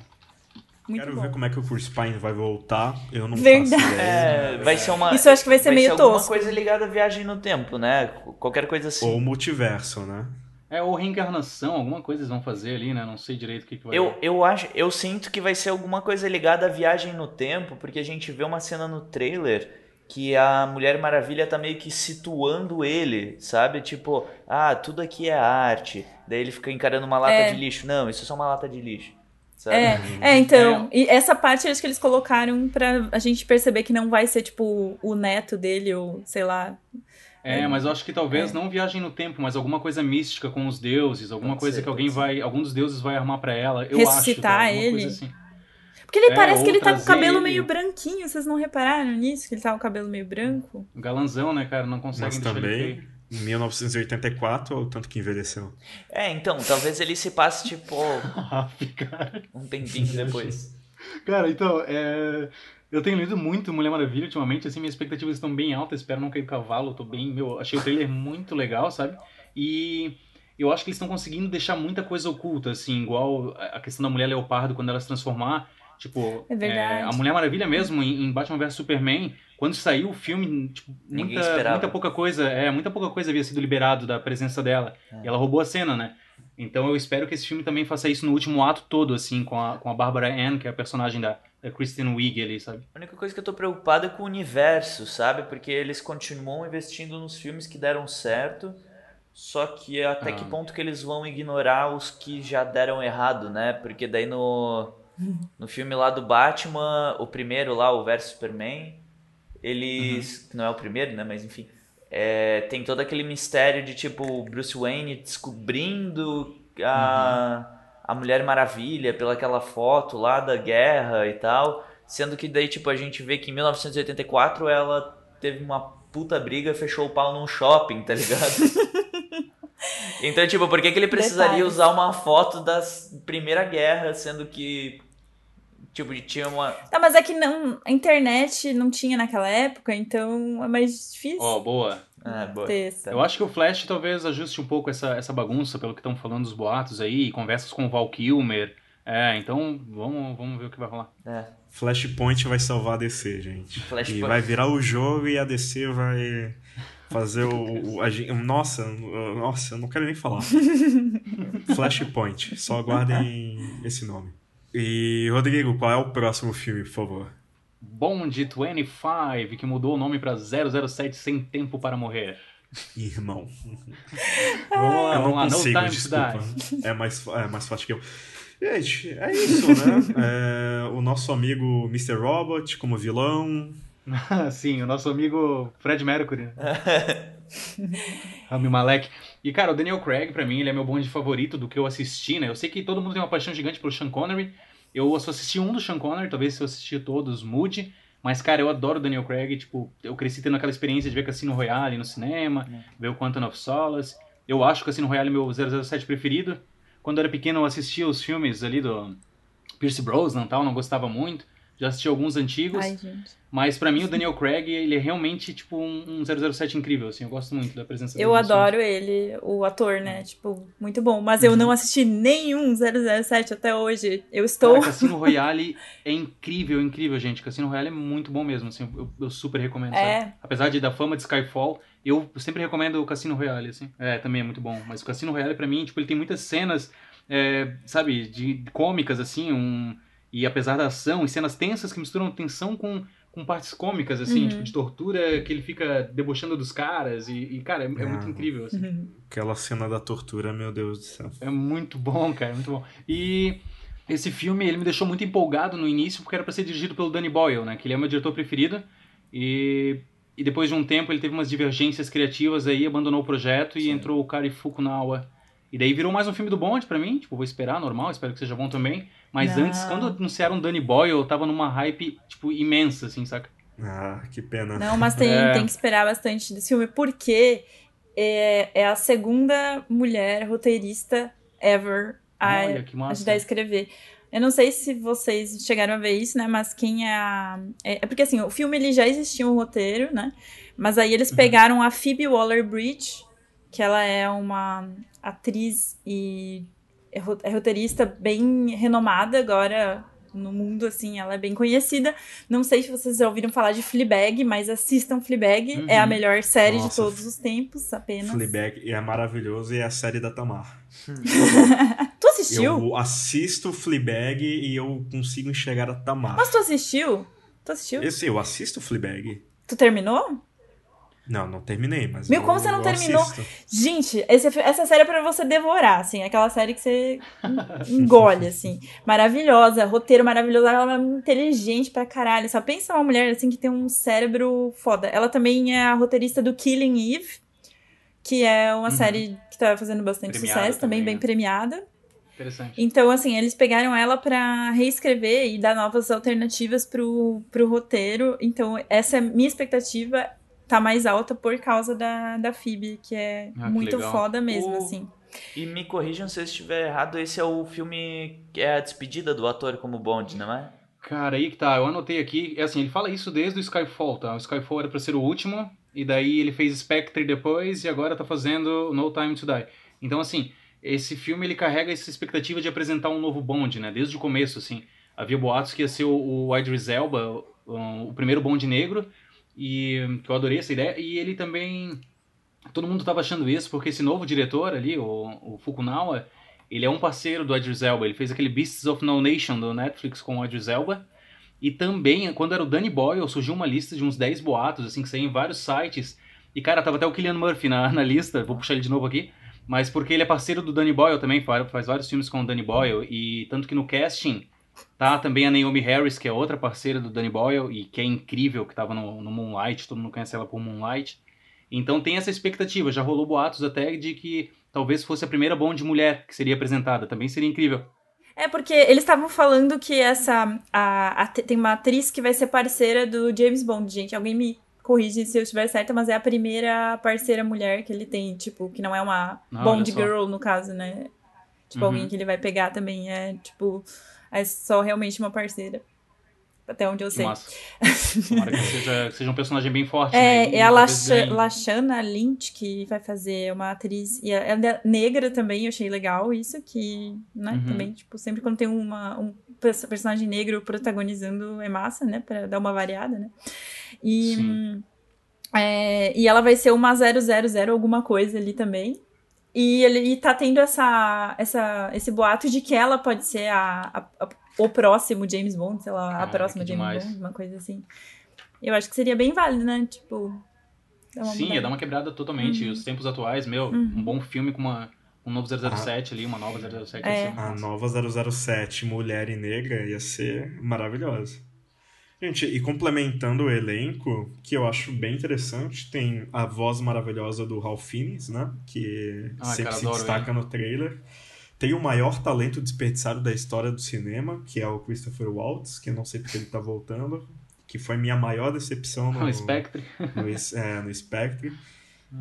Muito Quero bom. ver como é que o Chris Pine vai voltar. Eu não Verdade. faço ideia. É, vai ser uma. Isso eu acho que vai ser meio alguma tosco. coisa ligada à viagem no tempo, né? Qualquer coisa assim. Ou multiverso, né? É, ou reencarnação, alguma coisa eles vão fazer ali, né? Não sei direito o que, que vai Eu, eu acho, eu sinto que vai ser alguma coisa ligada à viagem no tempo, porque a gente vê uma cena no trailer que a Mulher Maravilha tá meio que situando ele, sabe? Tipo, ah, tudo aqui é arte. Daí ele fica encarando uma lata É. de lixo. Não, isso é só uma lata de lixo. Sabe? É, é, então, e essa parte acho que eles colocaram pra a gente perceber que não vai ser, tipo, o neto dele, ou sei lá. É, mas eu acho que talvez não viagem no tempo, mas alguma coisa mística com os deuses, alguma Pode coisa ser, que alguém vai, algum dos deuses vai armar pra ela. Eu Ressuscitar acho, tá? Alguma ele. Coisa assim. Porque ele É, parece que ele tá com o cabelo ele- meio branquinho, vocês não repararam nisso? Que ele tá com o cabelo meio branco? Um Galanzão, né, cara? Não conseguem Mas também, em 1984, ou tanto que envelheceu. É, então, talvez ele se passe, tipo, cara. um tempinho depois. Cara, então, é... Eu tenho lido muito Mulher Maravilha ultimamente, assim, minhas expectativas estão bem altas, espero não cair do cavalo, tô bem, meu, achei o trailer muito legal, sabe? E eu acho que eles estão conseguindo deixar muita coisa oculta, assim, igual a questão da mulher leopardo quando ela se transformar, tipo, É verdade. é, a Mulher Maravilha mesmo em, em Batman vs Superman, quando saiu o filme, tipo, Ninguém muita, esperava. muita pouca coisa, é, muita pouca coisa havia sido liberado da presença dela. É. E ela roubou a cena, né? Então eu espero que esse filme também faça isso no último ato todo, assim, com a, com a Barbara Ann, que é a personagem da, da Kristen Wiig ali, sabe? A única coisa que eu tô preocupado é com o universo, sabe? Porque eles continuam investindo nos filmes que deram certo, só que até Ah. que ponto que eles vão ignorar os que já deram errado, né? Porque daí no, no filme lá do Batman, o primeiro lá, o Versus Superman, eles. que não é o primeiro, né? Mas enfim. é, tem todo aquele mistério de tipo Bruce Wayne descobrindo a, a Mulher Maravilha pela aquela foto lá da guerra e tal. Sendo que daí, tipo, a gente vê que em 1984 ela teve uma puta briga e fechou o pau num shopping, tá ligado? então, tipo, por que, que ele precisaria Detalhes. usar uma foto da Primeira Guerra, sendo que, tipo, tinha uma... Não, mas é que não, a internet não tinha naquela época, então é mais difícil Ó, boa. Ah, boa. Eu acho que o Flash talvez ajuste um pouco essa, essa bagunça, pelo que estão falando dos boatos aí, conversas com o Val Kilmer. É, então vamos, vamos ver o que vai rolar. É. Flashpoint vai salvar a DC, gente. Flashpoint. E vai virar o jogo e a DC vai fazer o. o- a nossa, o- nossa, eu não quero nem falar. Flashpoint. Só aguardem esse nome. E, Rodrigo, qual é o próximo filme, por favor? Bond 25, que mudou o nome pra 007 Sem Tempo para Morrer. Irmão. Vamos lá, Eu não vamos lá. No consigo, Time to desculpa. É mais, é mais forte que eu. Gente, é isso, né? É, o nosso amigo Mr. Robot como vilão. Sim, o nosso amigo Fred Mercury. Rami Malek. E, cara, o Daniel Craig, pra mim, ele é meu bonde favorito do que eu assisti, né? Eu sei que todo mundo tem uma paixão gigante pelo Sean Connery. Eu só assisti um do Sean Connery, talvez se eu assistir todos mude. Mas, cara, eu adoro o Daniel Craig. Tipo, eu cresci tendo aquela experiência de ver Cassino Royale no cinema, ver o Quantum of Solace. Eu acho o Cassino Royale meu 007 preferido. Quando eu era pequeno, eu assistia os filmes ali do Pierce Brosnan e tal, não gostava muito. Já assisti alguns antigos. Ai, gente. Mas pra mim o Daniel Craig, ele é realmente tipo um, um 007 incrível, assim, eu gosto muito da presença dele. Eu adoro ele, o ator, né? Tipo, muito bom. Mas eu não assisti nenhum 007 até hoje. Eu estou. Cara, Cassino Royale é incrível, incrível, gente. Cassino Royale é muito bom mesmo, assim, eu, eu super recomendo. É. sabe? Apesar de da fama de Skyfall, eu sempre recomendo o Cassino Royale, assim. É, também é muito bom. Mas o Cassino Royale, pra mim, tipo, ele tem muitas cenas, é, sabe, de cômicas, assim, um... E apesar da ação, e cenas tensas que misturam tensão com, com partes cômicas, assim, Uhum. tipo, de tortura, que ele fica debochando dos caras. E, e, cara, é, é muito Ah. incrível, assim. Aquela cena da tortura, meu Deus do céu. É muito bom, cara, muito bom. E esse filme, ele me deixou muito empolgado no início, porque era pra ser dirigido pelo Danny Boyle, né? Que ele é meu diretor preferido. E, e depois de um tempo, ele teve umas divergências criativas aí, abandonou o projeto e Sim. entrou o Kari Fukunawa. E daí virou mais um filme do Bond pra mim, tipo, vou esperar, normal, espero que seja bom também. Mas Não. antes, quando anunciaram o Danny Boyle, eu tava numa hype, tipo, imensa, assim, saca? Ah, que pena. Não, mas tem, É. tem que esperar bastante desse filme, porque é, é a segunda mulher roteirista ever a Olha, que massa. ajudar a escrever. Eu não sei se vocês chegaram a ver isso, né? Mas quem é a. É, é porque assim, o filme ele já existia um roteiro, né? Mas aí eles pegaram a Phoebe Waller-Bridge, que ela é uma atriz e é é roteirista bem renomada agora no mundo, assim, ela é bem conhecida. Não sei se vocês já ouviram falar de Fleabag, mas assistam Fleabag, Uhum. é a melhor série Nossa. de todos os tempos, apenas. Fleabag é maravilhoso e é a série da Tamar. Tu assistiu? Eu assisto Fleabag e eu consigo enxergar a Tamar. Mas tu assistiu? Tu assistiu? Esse, eu assisto Fleabag. Tu terminou? Não, não terminei, mas. Meu, eu- como você não eu terminou? assisto. Gente, esse- essa série é pra você devorar, assim. Aquela série que você engole, assim. Maravilhosa, roteiro maravilhoso. Ela é inteligente pra caralho. Só pensa uma mulher, assim, que tem um cérebro foda. Ela também é a roteirista do Killing Eve, que é uma série que tá fazendo bastante Uhum. Premiada sucesso, também, também, bem né? premiada. Interessante. Então, assim, eles pegaram ela pra reescrever e dar novas alternativas pro, pro roteiro. Então, essa é a minha expectativa tá mais alta por causa da, da Phoebe, que é Ah, que muito legal. foda mesmo, O- assim. E me corrijam se eu estiver errado, esse é o filme que é a despedida do ator como Bond, não é? Cara, aí que tá, eu anotei aqui, é assim, ele fala isso desde o Skyfall, tá? O Skyfall era pra ser o último, e daí ele fez Spectre depois, e agora tá fazendo No Time to Die. Então, assim, esse filme ele carrega essa expectativa de apresentar um novo Bond, né? Desde o começo, assim. Havia boatos que ia ser o, o Idris Elba, o, o primeiro Bond negro, e que eu adorei essa ideia, e ele também... Todo mundo tava achando isso, porque esse novo diretor ali, o, o Fukunawa, ele é um parceiro do Idris Elba. Ele fez aquele Beasts of No Nation do Netflix com o Idris Elba. E também, quando era o Danny Boyle, surgiu uma lista de uns 10 boatos, assim, que saíam em vários sites. E, cara, tava até o Killian Murphy na, na lista, vou puxar ele de novo aqui. Mas porque ele é parceiro do Danny Boyle também, faz vários filmes com o Danny Boyle. E tanto que no casting tá também a Naomi Harris, que é outra parceira do Danny Boyle e que é incrível, que tava no, no Moonlight, todo mundo conhece ela por Moonlight. Então tem essa expectativa, já rolou boatos até de que talvez fosse a primeira Bond mulher que seria apresentada, também seria incrível. É porque eles estavam falando que essa a, a, tem uma atriz que vai ser parceira do James Bond, gente. Alguém me corrige se eu estiver certa, mas é a primeira parceira mulher que ele tem, tipo, que não é uma Ah, Bond girl no caso, né? Tipo, Uhum. alguém que ele vai pegar também é, tipo, é só realmente uma parceira. Até onde eu sei. Massa. Tomara que seja, seja um personagem bem forte, né? É, E é a ganhe. Lashana Lynch que vai fazer uma atriz. E ela é negra também, eu achei legal isso, que, né, Uhum. também, tipo, sempre quando tem uma, um perso- personagem negro protagonizando é massa, né, pra dar uma variada, né. E, Sim. é, e ela vai ser uma 000 alguma coisa ali também. E ele e tá tendo essa, essa, esse boato de que ela pode ser a, a- a- o próximo James Bond, sei lá, a próxima James demais. Bond, uma coisa assim. Eu acho que seria bem válido, né? Tipo. Sim, ia mudada. dar uma quebrada totalmente. E os tempos atuais, meu, um bom filme com uma, um novo 007 ali, uma nova 007. ia É. ser A nova 007, mulher e negra, ia ser maravilhosa. Gente, e complementando o elenco, que eu acho bem interessante, tem a voz maravilhosa do Ralph Fiennes, né? Que Ah, sempre cara, se adoro destaca no trailer. Tem o maior talento desperdiçado da história do cinema, que é o Christopher Waltz, que eu não sei porque ele tá voltando, que foi minha maior decepção no, O Spectre. no, é, no Spectre.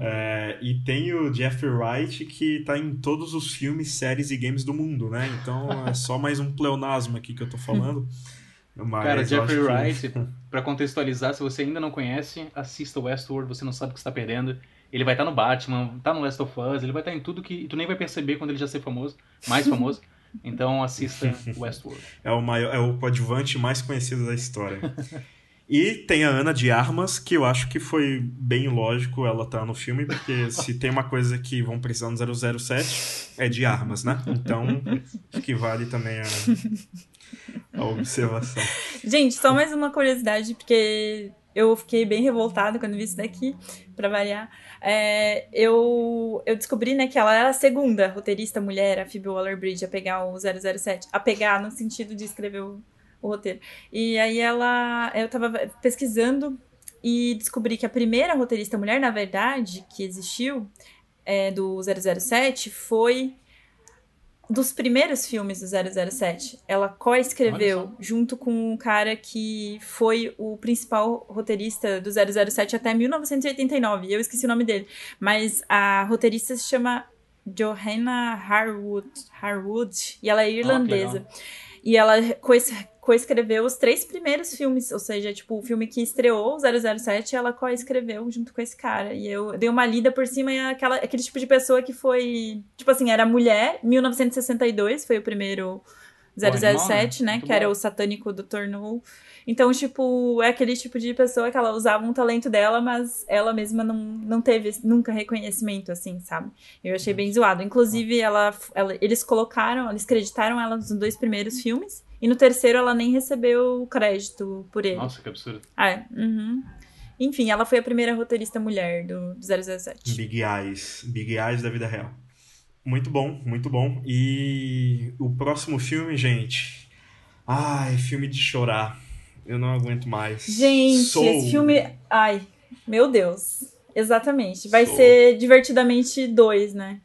É, e tem o Jeffrey Wright, que tá em todos os filmes, séries e games do mundo, né? Então é só mais um pleonasmo aqui que eu tô falando. Mas Cara, Jeffrey acho que- Wright, pra contextualizar, se você ainda não conhece, assista Westworld, você não sabe o que está perdendo. Ele vai estar no Batman, tá no Last of Us, ele vai estar em tudo que tu nem vai perceber quando ele já ser famoso, mais famoso. Então assista Westworld. É o, maior, é o coadjuvante mais conhecido da história. E tem a Ana de Armas, que eu acho que foi bem lógico ela tá no filme, porque se tem uma coisa que vão precisar no 007 é de armas, né? Então, acho que vale também a, a observação. Gente, só mais uma curiosidade, porque eu fiquei bem revoltada quando vi isso daqui, pra variar. É, eu, eu descobri, né, que ela era a segunda roteirista mulher, a Phoebe Waller-Bridge, a pegar o 007. A pegar no sentido de escrever o, o roteiro. E aí ela... Eu tava pesquisando e descobri que a primeira roteirista mulher, na verdade, que existiu, é, do 007, foi dos primeiros filmes do 007. Ela co-escreveu junto com um cara que foi o principal roteirista do 007 até 1989. Eu esqueci o nome dele. Mas a roteirista se chama Johanna Harwood, Harwood e ela é irlandesa. e ela coescreveu os três primeiros filmes, ou seja, tipo, o filme que estreou, o 007, ela coescreveu junto com esse cara. E eu dei uma lida por cima e é aquela, aquele tipo de pessoa que foi, tipo assim, era mulher, 1962 foi o primeiro Bom, animal, 007, né? né, Muito que era bom. o satânico Dr. No. Então, tipo, é aquele tipo de pessoa que ela usava um talento dela, mas ela mesma não, não teve nunca reconhecimento, assim, sabe? Eu achei bem zoado. Inclusive, ela, ela- eles colocaram, eles creditaram ela nos dois primeiros filmes, e no terceiro ela nem recebeu crédito por ele. Nossa, que absurdo. É. Uhum. Enfim, ela foi a primeira roteirista mulher do, do 007. Big Eyes. Big Eyes da vida real. Muito bom, muito bom. E o próximo filme, gente. Ai, filme de chorar. Eu não aguento mais. Gente, Soul. esse filme. Ai, meu Deus. Exatamente. Vai Soul. ser Divertidamente 2, né?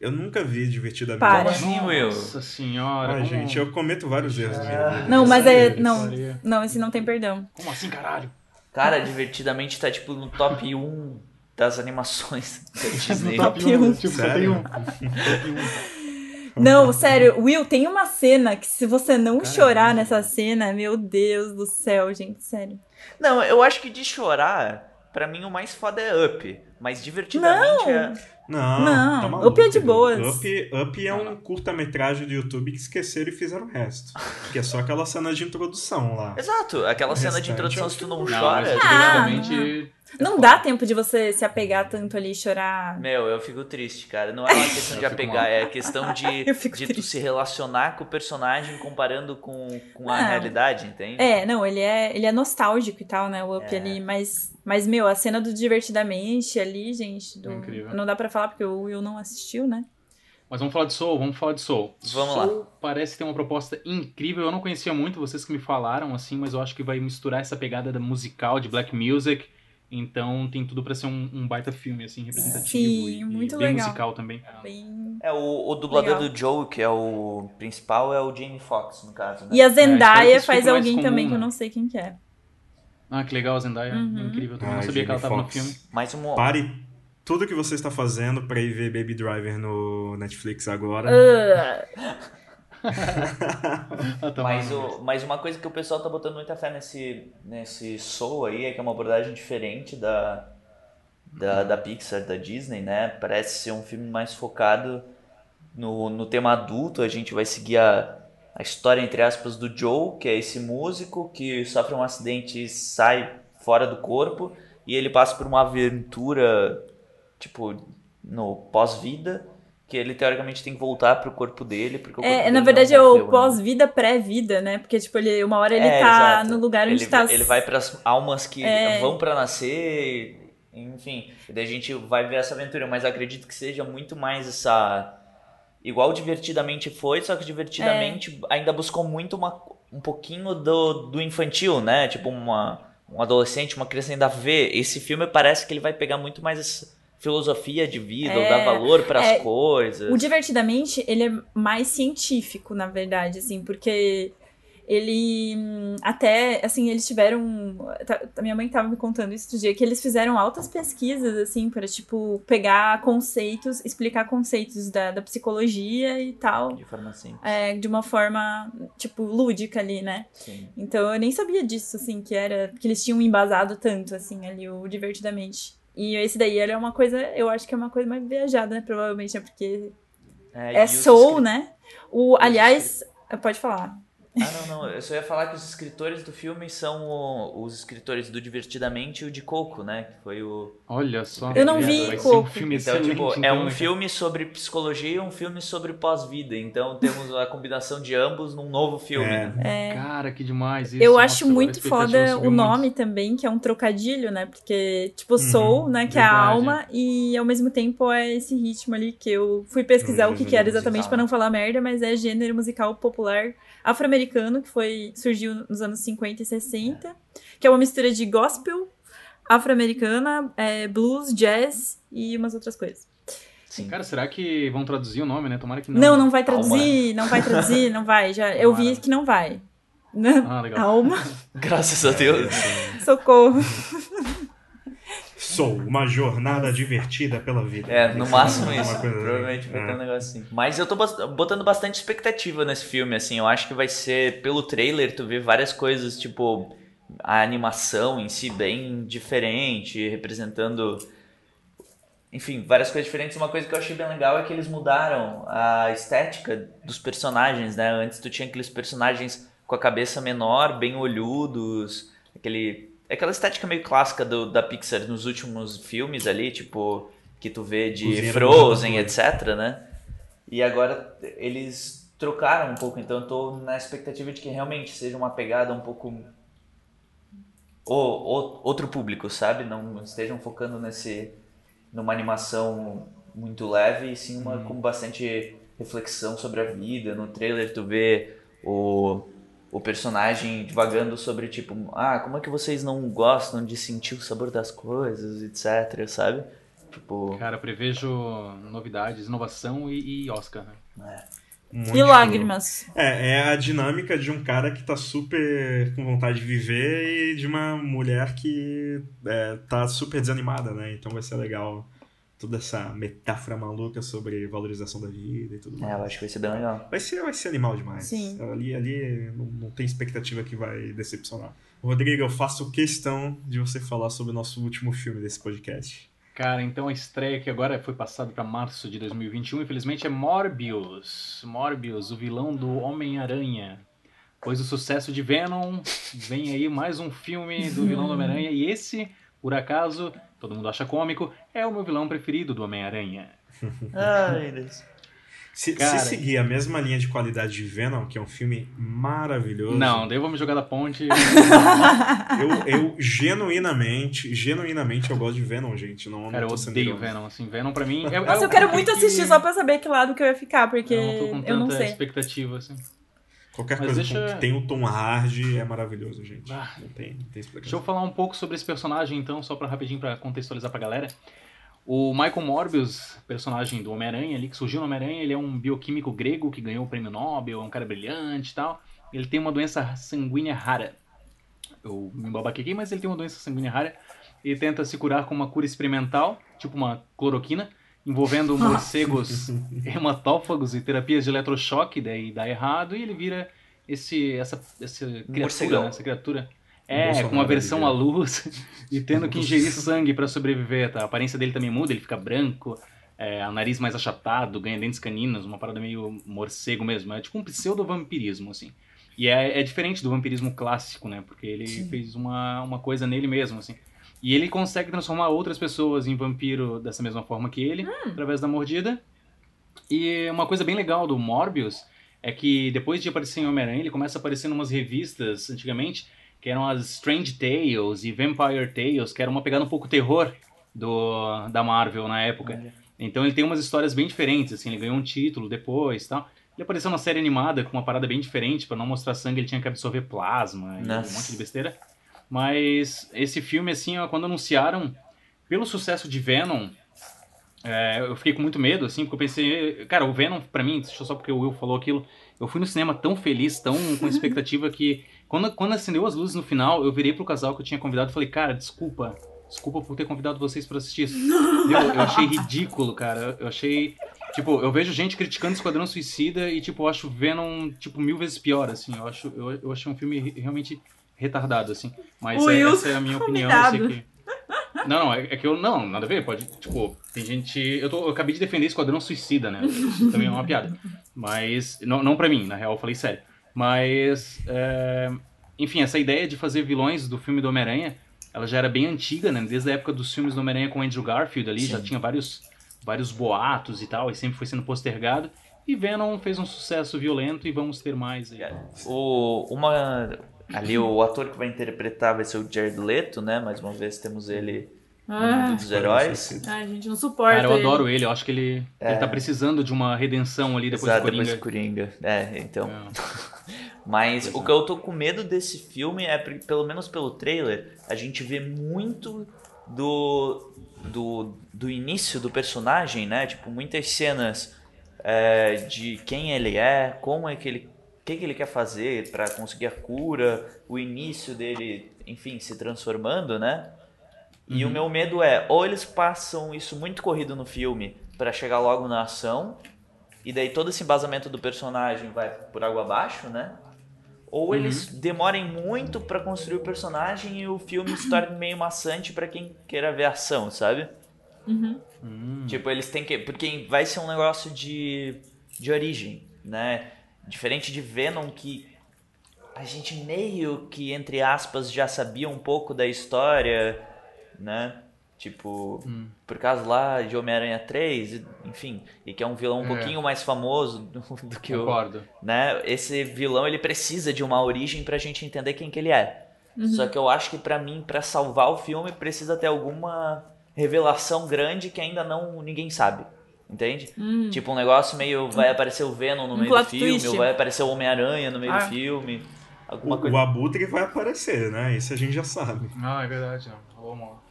Eu nunca vi divertidamente. Para. Como assim, Will? Nossa senhora. Ai, gente, eu cometo vários erros na minha vida. Não, mas é. Não, não, esse não tem perdão. Como assim, caralho? Cara, divertidamente tá tipo no top 1 das animações da Disney. Top um. Tipo, só Sério? tem um. Top um. Não, sério, Will, tem uma cena que se você não chorar nessa cena, meu Deus do céu, gente, sério. Não, eu acho que de chorar, pra mim o mais foda é Up. Mas divertidamente Não. é. Não, Não, tá maluco, Up é de boas. Up, Up é um curta-metragem do YouTube que esqueceram e fizeram o resto. Que é só aquela cena de introdução lá. Exato, aquela O cena de introdução, é se tu não Não, chora. mas Ah, divertidamente. É Não foda. dá tempo de você se apegar tanto ali e chorar. Meu, eu fico triste, cara. Não é uma questão de apegar, mal. é questão de, de tu se relacionar com o personagem comparando com, com a Não. realidade, entende? É, não, ele é, ele é nostálgico e tal, né, o Up É. ali, mas, mas, meu, a cena do Divertidamente ali, gente, do- Incrível. não dá pra falar porque o Will não assistiu, né? Mas vamos falar de Soul, vamos falar de Soul. Vamos Soul parece ter uma proposta incrível. Eu não conhecia muito, vocês que me falaram, assim, mas eu acho que vai misturar essa pegada da musical, de black music. Então tem tudo pra ser um, um baita filme, assim, representativo. Sim, e, e muito bem legal. musical também. Bem... É, o, o dublador Legal. do Joe, que é o principal, é o Jamie Foxx, no caso, né? E a espero que Zendaya isso faz alguém comum, também que eu né? não sei quem que é. Ah, que legal, a Zendaya. Uhum. Incrível. Eu também não Ah, sabia que ela Jamie tava no filme. Mais um. Pare tudo que você está fazendo pra ir ver Baby Driver no Netflix agora. Tá Mas, o, mas uma coisa que o pessoal tá botando muita fé nesse, nesse Soul aí é que é uma abordagem diferente da, da, da Pixar, da Disney, né? Parece ser um filme mais focado no, no tema adulto. A gente vai seguir a, a história, entre aspas, do Joe, que é esse músico que sofre um acidente e sai fora do corpo. E ele passa por uma aventura, tipo, no pós-vida. Que ele teoricamente tem que voltar pro corpo dele. Porque o corpo É, dele na verdade é o pós-vida, pré-vida, né? Porque, tipo, ele, uma hora ele É, tá exato. no lugar onde ele, tá. Ele vai para as almas que É. vão para nascer, enfim. E daí a gente vai ver essa aventura, mas acredito que seja muito mais essa. Igual divertidamente foi, só que divertidamente É. ainda buscou muito uma, um pouquinho do, do infantil, né? Tipo, uma, um adolescente, uma criança ainda vê. Esse filme parece que ele vai pegar muito mais essa filosofia de vida, ou É, dar valor para as é, coisas. O Divertidamente, ele é mais científico, na verdade, assim, porque ele hum, até, assim, eles tiveram. tá- A minha mãe tava me contando isso outro dia, que eles fizeram altas pesquisas, assim, para tipo, pegar conceitos, explicar conceitos da, da psicologia e tal, De forma simples. é, de uma forma, tipo, lúdica ali, né? Sim. Então eu nem sabia disso, assim, que era. que eles tinham embasado tanto, assim, ali, o Divertidamente. E esse daí ele é uma coisa, eu acho que é uma coisa mais viajada, né? Provavelmente é porque É, é soul, né? O, aliás, pode falar. Ah, não, não. Eu só ia falar que os escritores do filme são o- os escritores do Divertidamente e o de Coco, né? Que foi o. Olha só. Eu não vi Vai Coco. um filme Então, tipo, é então, um né, filme sobre psicologia e um filme sobre pós-vida. Então temos a combinação de ambos num novo filme. É. né? cara? Cara, que demais isso. eu Nossa, acho muito foda o muito. nome também, que é um trocadilho, né? Porque, tipo, soul, né? Que é a verdade. alma, e ao mesmo tempo é esse ritmo ali que eu fui pesquisar Hum, o que, que era exatamente pra não falar merda, mas é gênero musical popular afro-americano, que foi surgiu nos anos 50 e 60, que é uma mistura de gospel, afro-americana, é, blues, jazz e umas outras coisas. Sim. Cara, será que vão traduzir o nome, né? Tomara que não. Não, né? não vai traduzir, não vai traduzir, não vai. Já, eu vi Tomara. que não vai. Ah, legal. Alma, Graças a Deus. socorro. Sou uma jornada divertida pela vida. É, no máximo Uma isso. Provavelmente vai ter um É. negócio assim. Mas eu tô botando bastante expectativa nesse filme, assim. Eu acho que vai ser, pelo trailer, tu vê várias coisas, tipo, a animação em si bem diferente, representando. Enfim, várias coisas diferentes. Uma coisa que eu achei bem legal é que eles mudaram a estética dos personagens, né? Antes tu tinha aqueles personagens com a cabeça menor, bem olhudos, aquele. Aquela estética meio clássica do, da Pixar nos últimos filmes ali, tipo, que tu vê de Cozinheiro Frozen, etc, né? E agora eles trocaram um pouco, então eu tô na expectativa de que realmente seja uma pegada um pouco outro público, sabe? Não estejam focando nesse numa animação muito leve, e sim uma com bastante reflexão sobre a vida. No trailer tu vê o, o personagem divagando sobre tipo, ah, como é que vocês não gostam de sentir o sabor das coisas, etc, sabe? Tipo, Cara, prevejo novidades, inovação e, e Oscar, né? Um monte E de lágrimas. É, é a dinâmica de um cara que tá super com vontade de viver e de uma mulher que é, tá super desanimada, né? Então vai ser legal toda essa metáfora maluca sobre valorização da vida e tudo mais. É, eu acho que vai ser bem legal. Vai ser, vai ser animal demais. Sim. Ali, ali não, não tem expectativa que vai decepcionar. Rodrigo, eu faço questão de você falar sobre o nosso último filme desse podcast. Cara, então a estreia que agora foi passada para março de 2021, infelizmente, é Morbius. Morbius, o vilão do Homem-Aranha. Pois o sucesso de Venom, vem aí mais um filme do vilão do Homem-Aranha. E esse, por acaso, todo mundo acha cômico, é o meu vilão preferido do Homem-Aranha. Ai, Deus. Se, Cara. se seguir a mesma linha de qualidade de Venom, que é um filme maravilhoso. Não, daí vamos jogar da ponte. Eu, eu genuinamente, genuinamente eu gosto de Venom, gente. Não, Cara, não eu odeio. Venom, assim. Venom pra mim. É, Nossa, é eu quero muito que- assistir só pra saber que lado que eu ia ficar, porque Eu não tô com eu não tanta sei. expectativa, assim. Qualquer Mas coisa deixa- que tem o Tom Hardy é maravilhoso, gente. Ah. Não tem, não tem Deixa eu explicação. falar um pouco sobre esse personagem, então, só pra rapidinho pra contextualizar pra galera. O Michael Morbius, personagem do Homem-Aranha ali, que surgiu no Homem-Aranha, ele é um bioquímico grego que ganhou o prêmio Nobel, é um cara brilhante e tal. Ele tem uma doença sanguínea rara. Eu me babaquei aqui, mas ele tem uma doença sanguínea rara e tenta se curar com uma cura experimental, tipo uma cloroquina, envolvendo morcegos hematófagos e terapias de eletrochoque, daí dá errado e ele vira esse, essa, essa criatura, né, essa criatura é, Bolsonaro com uma versão à luz e tendo que ingerir sangue pra sobreviver, tá? A aparência dele também muda, ele fica branco, é, o nariz mais achatado, ganha dentes caninos, uma parada meio morcego mesmo. É tipo um pseudo-vampirismo, assim. E é, é diferente do vampirismo clássico, né? Porque ele fez uma, uma coisa nele mesmo, assim. E ele consegue transformar outras pessoas em vampiro dessa mesma forma que ele, através da mordida. E uma coisa bem legal do Morbius é que depois de aparecer em Homem-Aranha, ele começa a aparecer em umas revistas, antigamente, que eram as Strange Tales e Vampire Tales, que era uma pegada um pouco terror do, da Marvel na época. Então ele tem umas histórias bem diferentes, assim, ele ganhou um título depois tal. Ele apareceu na série animada com uma parada bem diferente, pra não mostrar sangue ele tinha que absorver plasma e Nossa. um monte de besteira. Mas esse filme, assim, quando anunciaram, pelo sucesso de Venom, é, eu fiquei com muito medo, assim, porque eu pensei, cara, o Venom, pra mim, só porque o Will falou aquilo, eu fui no cinema tão feliz, tão com expectativa que quando, quando acendeu as luzes no final, eu virei pro casal que eu tinha convidado e falei, cara, desculpa, desculpa por ter convidado vocês pra assistir isso. Eu, eu achei ridículo, cara, eu achei, tipo, eu vejo gente criticando Esquadrão Suicida e, tipo, eu acho Venom, tipo, mil vezes pior, assim, eu acho, eu, eu achei um filme re- realmente retardado, assim, mas é- essa é a minha opinião, eu sei convidado. que... Não, não, é, é que eu. Não, nada a ver, pode. Tipo, tem gente. Eu, tô, eu acabei de defender Esquadrão Suicida, né? Isso também é uma piada. Mas. Não, não pra mim, na real, eu falei sério. Mas. é, enfim, essa ideia de fazer vilões do filme do Homem-Aranha, ela já era bem antiga, né? Desde a época dos filmes do Homem-Aranha com Andrew Garfield ali, já Sim. tinha vários, vários boatos e tal, e sempre foi sendo postergado. E Venom fez um sucesso violento e vamos ter mais aí. O, uma, ali o ator que vai interpretar vai ser o Jared Leto, né? Mais uma vez temos ele no Ah, mundo dos heróis. ai, gente, não suporta Cara, eu ele. adoro ele, eu acho que ele, ele tá precisando de uma redenção ali depois Exato, do Coringa. depois do Coringa. É, então. É. Mas o que eu tô com medo desse filme é, pelo menos pelo trailer, a gente vê muito do, do, do início do personagem, né? Tipo, muitas cenas é, de quem ele é, como é que ele. O que, que ele quer fazer pra conseguir a cura, o início dele, enfim, se transformando, né? E o meu medo é, ou eles passam isso muito corrido no filme pra chegar logo na ação, e daí todo esse embasamento do personagem vai por água abaixo, né? Ou eles demorem muito pra construir o personagem e o filme se torne meio maçante pra quem queira ver ação, sabe? Hum. Tipo, eles têm que. Porque vai ser um negócio de, de origem, né? Diferente de Venom, que a gente meio que, entre aspas, já sabia um pouco da história, né? Tipo, por causa lá de Homem-Aranha 3, e- enfim, e que é um vilão um É. pouquinho mais famoso do, do que o. Concordo. Né? Esse vilão ele precisa de uma origem pra gente entender quem que ele é. Só que eu acho que pra mim, pra salvar o filme, precisa ter alguma revelação grande que ainda não ninguém sabe. Entende? Tipo um negócio meio. Vai aparecer o Venom no Um meio do filme, twist. ou vai aparecer o Homem-Aranha no meio Ah. do filme. O, Alguma o coisa. Abutre vai aparecer, né? Isso a gente já sabe. Ah, é verdade. Não. Rolou, uma-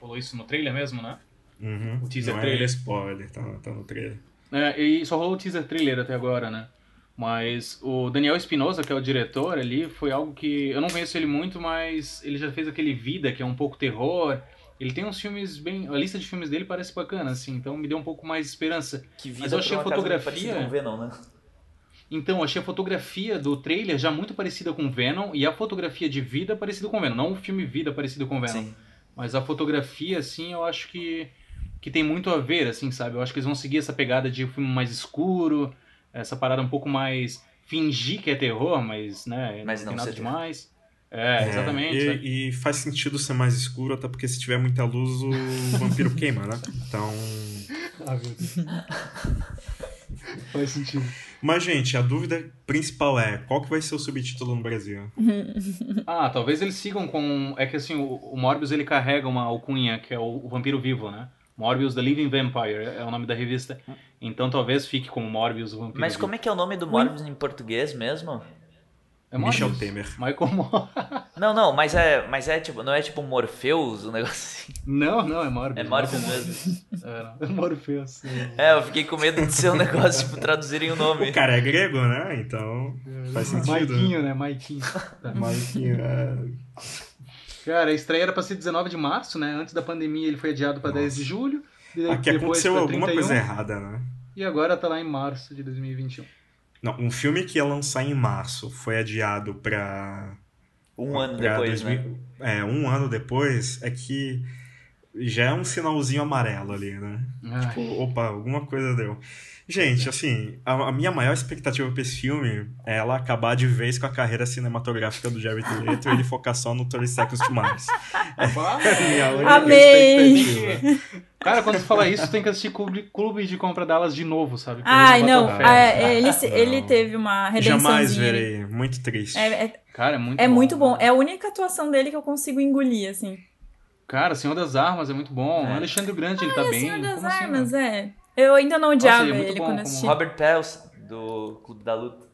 rolou isso no trailer mesmo, né? Uhum. O teaser Não trailer. é spoiler, tá, tá no trailer. É, e só rolou o teaser trailer até agora, né? Mas o Daniel Espinosa, que é o diretor ali, foi algo que. Eu não conheço ele muito, mas ele já fez aquele Vida, que é um pouco terror. Ele tem uns filmes bem. A lista de filmes dele parece bacana, assim, então me deu um pouco mais de esperança. Que vida Mas eu achei a fotografia- com Venom, né? Então, achei a fotografia do trailer já muito parecida com Venom e a fotografia de vida parecida com Venom. Não o filme Vida parecido com Venom. Sim. Mas a fotografia, assim, eu acho que, que tem muito a ver, assim, sabe? Eu acho que eles vão seguir essa pegada de um filme mais escuro, essa parada um pouco mais fingir que é terror, mas, né, Mas não não tem nada demais. É, exatamente. É, e, e faz sentido ser mais escuro, até porque se tiver muita luz, o vampiro queima, né? Então. Ah, meu Deus. Faz sentido. Mas, gente, a dúvida principal é: qual que vai ser o subtítulo no Brasil? Ah, talvez eles sigam com. É que assim, o, o Morbius ele carrega uma alcunha que é o, o vampiro vivo, né? Morbius The Living Vampire é o nome da revista. Então talvez fique como Morbius o vampiro Mas vivo. como é que é o nome do Morbius em português mesmo? É Michel Morbius. Temer. Michael Mor... Não, não, mas é, mas é tipo, não é tipo Morpheus, um negócio assim. Não, não, é Morbius. É Morbius mesmo. É, não. é Morpheus. É, eu fiquei com medo de ser um negócio, tipo, traduzirem o nome. O cara é grego, né? Então faz sentido. Maiquinho, né? Maiquinho. Maiquinho, é... Cara, a estreia era pra ser 19 de março, né? Antes da pandemia ele foi adiado pra 10 de julho. Aqui aconteceu alguma 31, coisa errada, né? E agora tá lá em março de 2021. Não, um filme que ia lançar em março foi adiado pra. Um ano pra depois, 2000 né? É, um ano depois, é que já é um sinalzinho amarelo ali, né? Ai, Tipo, opa, alguma coisa deu. Gente, assim, a, a minha maior expectativa pra esse filme é ela acabar de vez com a carreira cinematográfica do Jared Leto e ele focar só no 30 Seconds to Mars. É a minha única Amei. expectativa. Cara, quando tu fala isso, tem que assistir clube, clube de compra delas de novo, sabe? Ai, ele não. ah, é, ele, se- Não. ele teve uma redençãozinha. Jamais verei. Muito triste. É, é, Cara, é muito é bom. muito bom. É a única atuação dele que eu consigo engolir, assim. Cara, Senhor das Armas é muito bom. É. Alexandre Grande, ele tá É, bem. Senhor das Como assim, Armas, mano? é. Eu ainda não odiava ele é ele bom quando como assisti. Robert Pels, do Clube da Luta.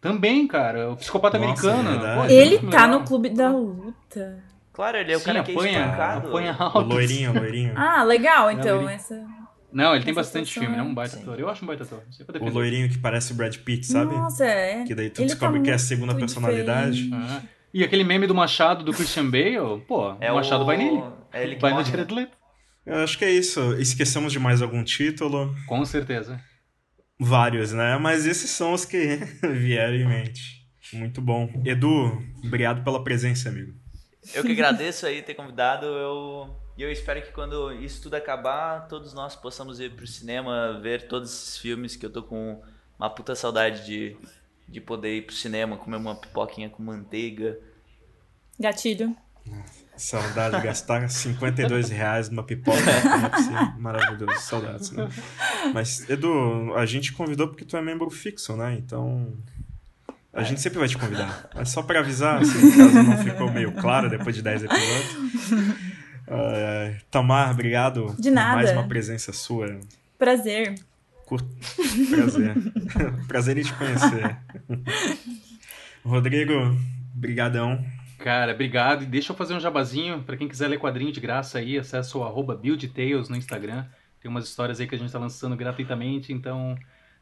Também, cara. O psicopata Nossa, americano. é. Pô, Ele tá legal. no clube da luta. Claro, ele é o Sim, cara que é apanha, espancado. apanha O alto. loirinho, o loirinho. Ah, legal, Não, então. ele- Essa... Não, ele tem Essa bastante situação filme, é um é- baita Sim. ator. Eu acho um baita ator. Não O loirinho que parece o Brad Pitt, sabe? Nossa, é. Que daí tu Ele descobre tá que é a segunda personalidade. Ah. E aquele meme do Machado do Christian Bale, pô, É o Machado o... vai nele. É ele que Vai no morre, né? Jared Leto. Eu acho que é isso. Esquecemos de mais algum título. Com certeza. Vários, né? Mas esses são os que vieram em mente. Muito bom. Edu, obrigado pela presença, amigo. Eu que agradeço aí ter convidado. Eu... E eu espero que quando isso tudo acabar, todos nós possamos ir pro cinema, ver todos esses filmes que eu tô com uma puta saudade de, de poder ir pro cinema, comer uma pipoquinha com manteiga. Gatilho. Saudade de gastar 52 reais numa pipoca. Não é. Maravilhoso. Saudades, né? Mas, Edu, a gente convidou porque tu é membro fixo, né? Então. A gente sempre vai te convidar. É só pra avisar, assim, caso não ficou meio claro depois de 10 episódios. Ah, Tamar, obrigado. De nada. por Mais uma presença sua. Prazer. Cur- Prazer. Prazer em te conhecer. Rodrigo, brigadão. Cara, obrigado. E deixa eu fazer um jabazinho. Pra quem quiser ler quadrinho de graça aí, acessa o arroba BuildTales no Instagram. Tem umas histórias aí que a gente tá lançando gratuitamente, então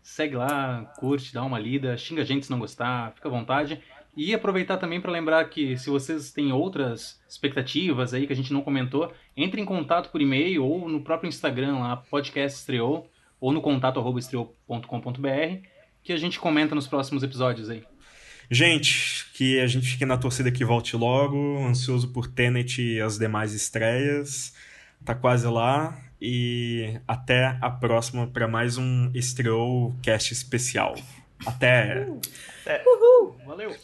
segue lá, curte, dá uma lida, xinga a gente se não gostar, fica à vontade. E aproveitar também para lembrar que se vocês têm outras expectativas aí que a gente não comentou, entre em contato por e-mail ou no próprio Instagram lá, podcast estreou, ou no contato arroba estreou.com.br, que a gente comenta nos próximos episódios aí. Gente, que a gente fique na torcida que volte logo, ansioso por Tenet e as demais estreias. Tá quase lá. E até a próxima para mais um Estreou Cast especial. Até! Valeu!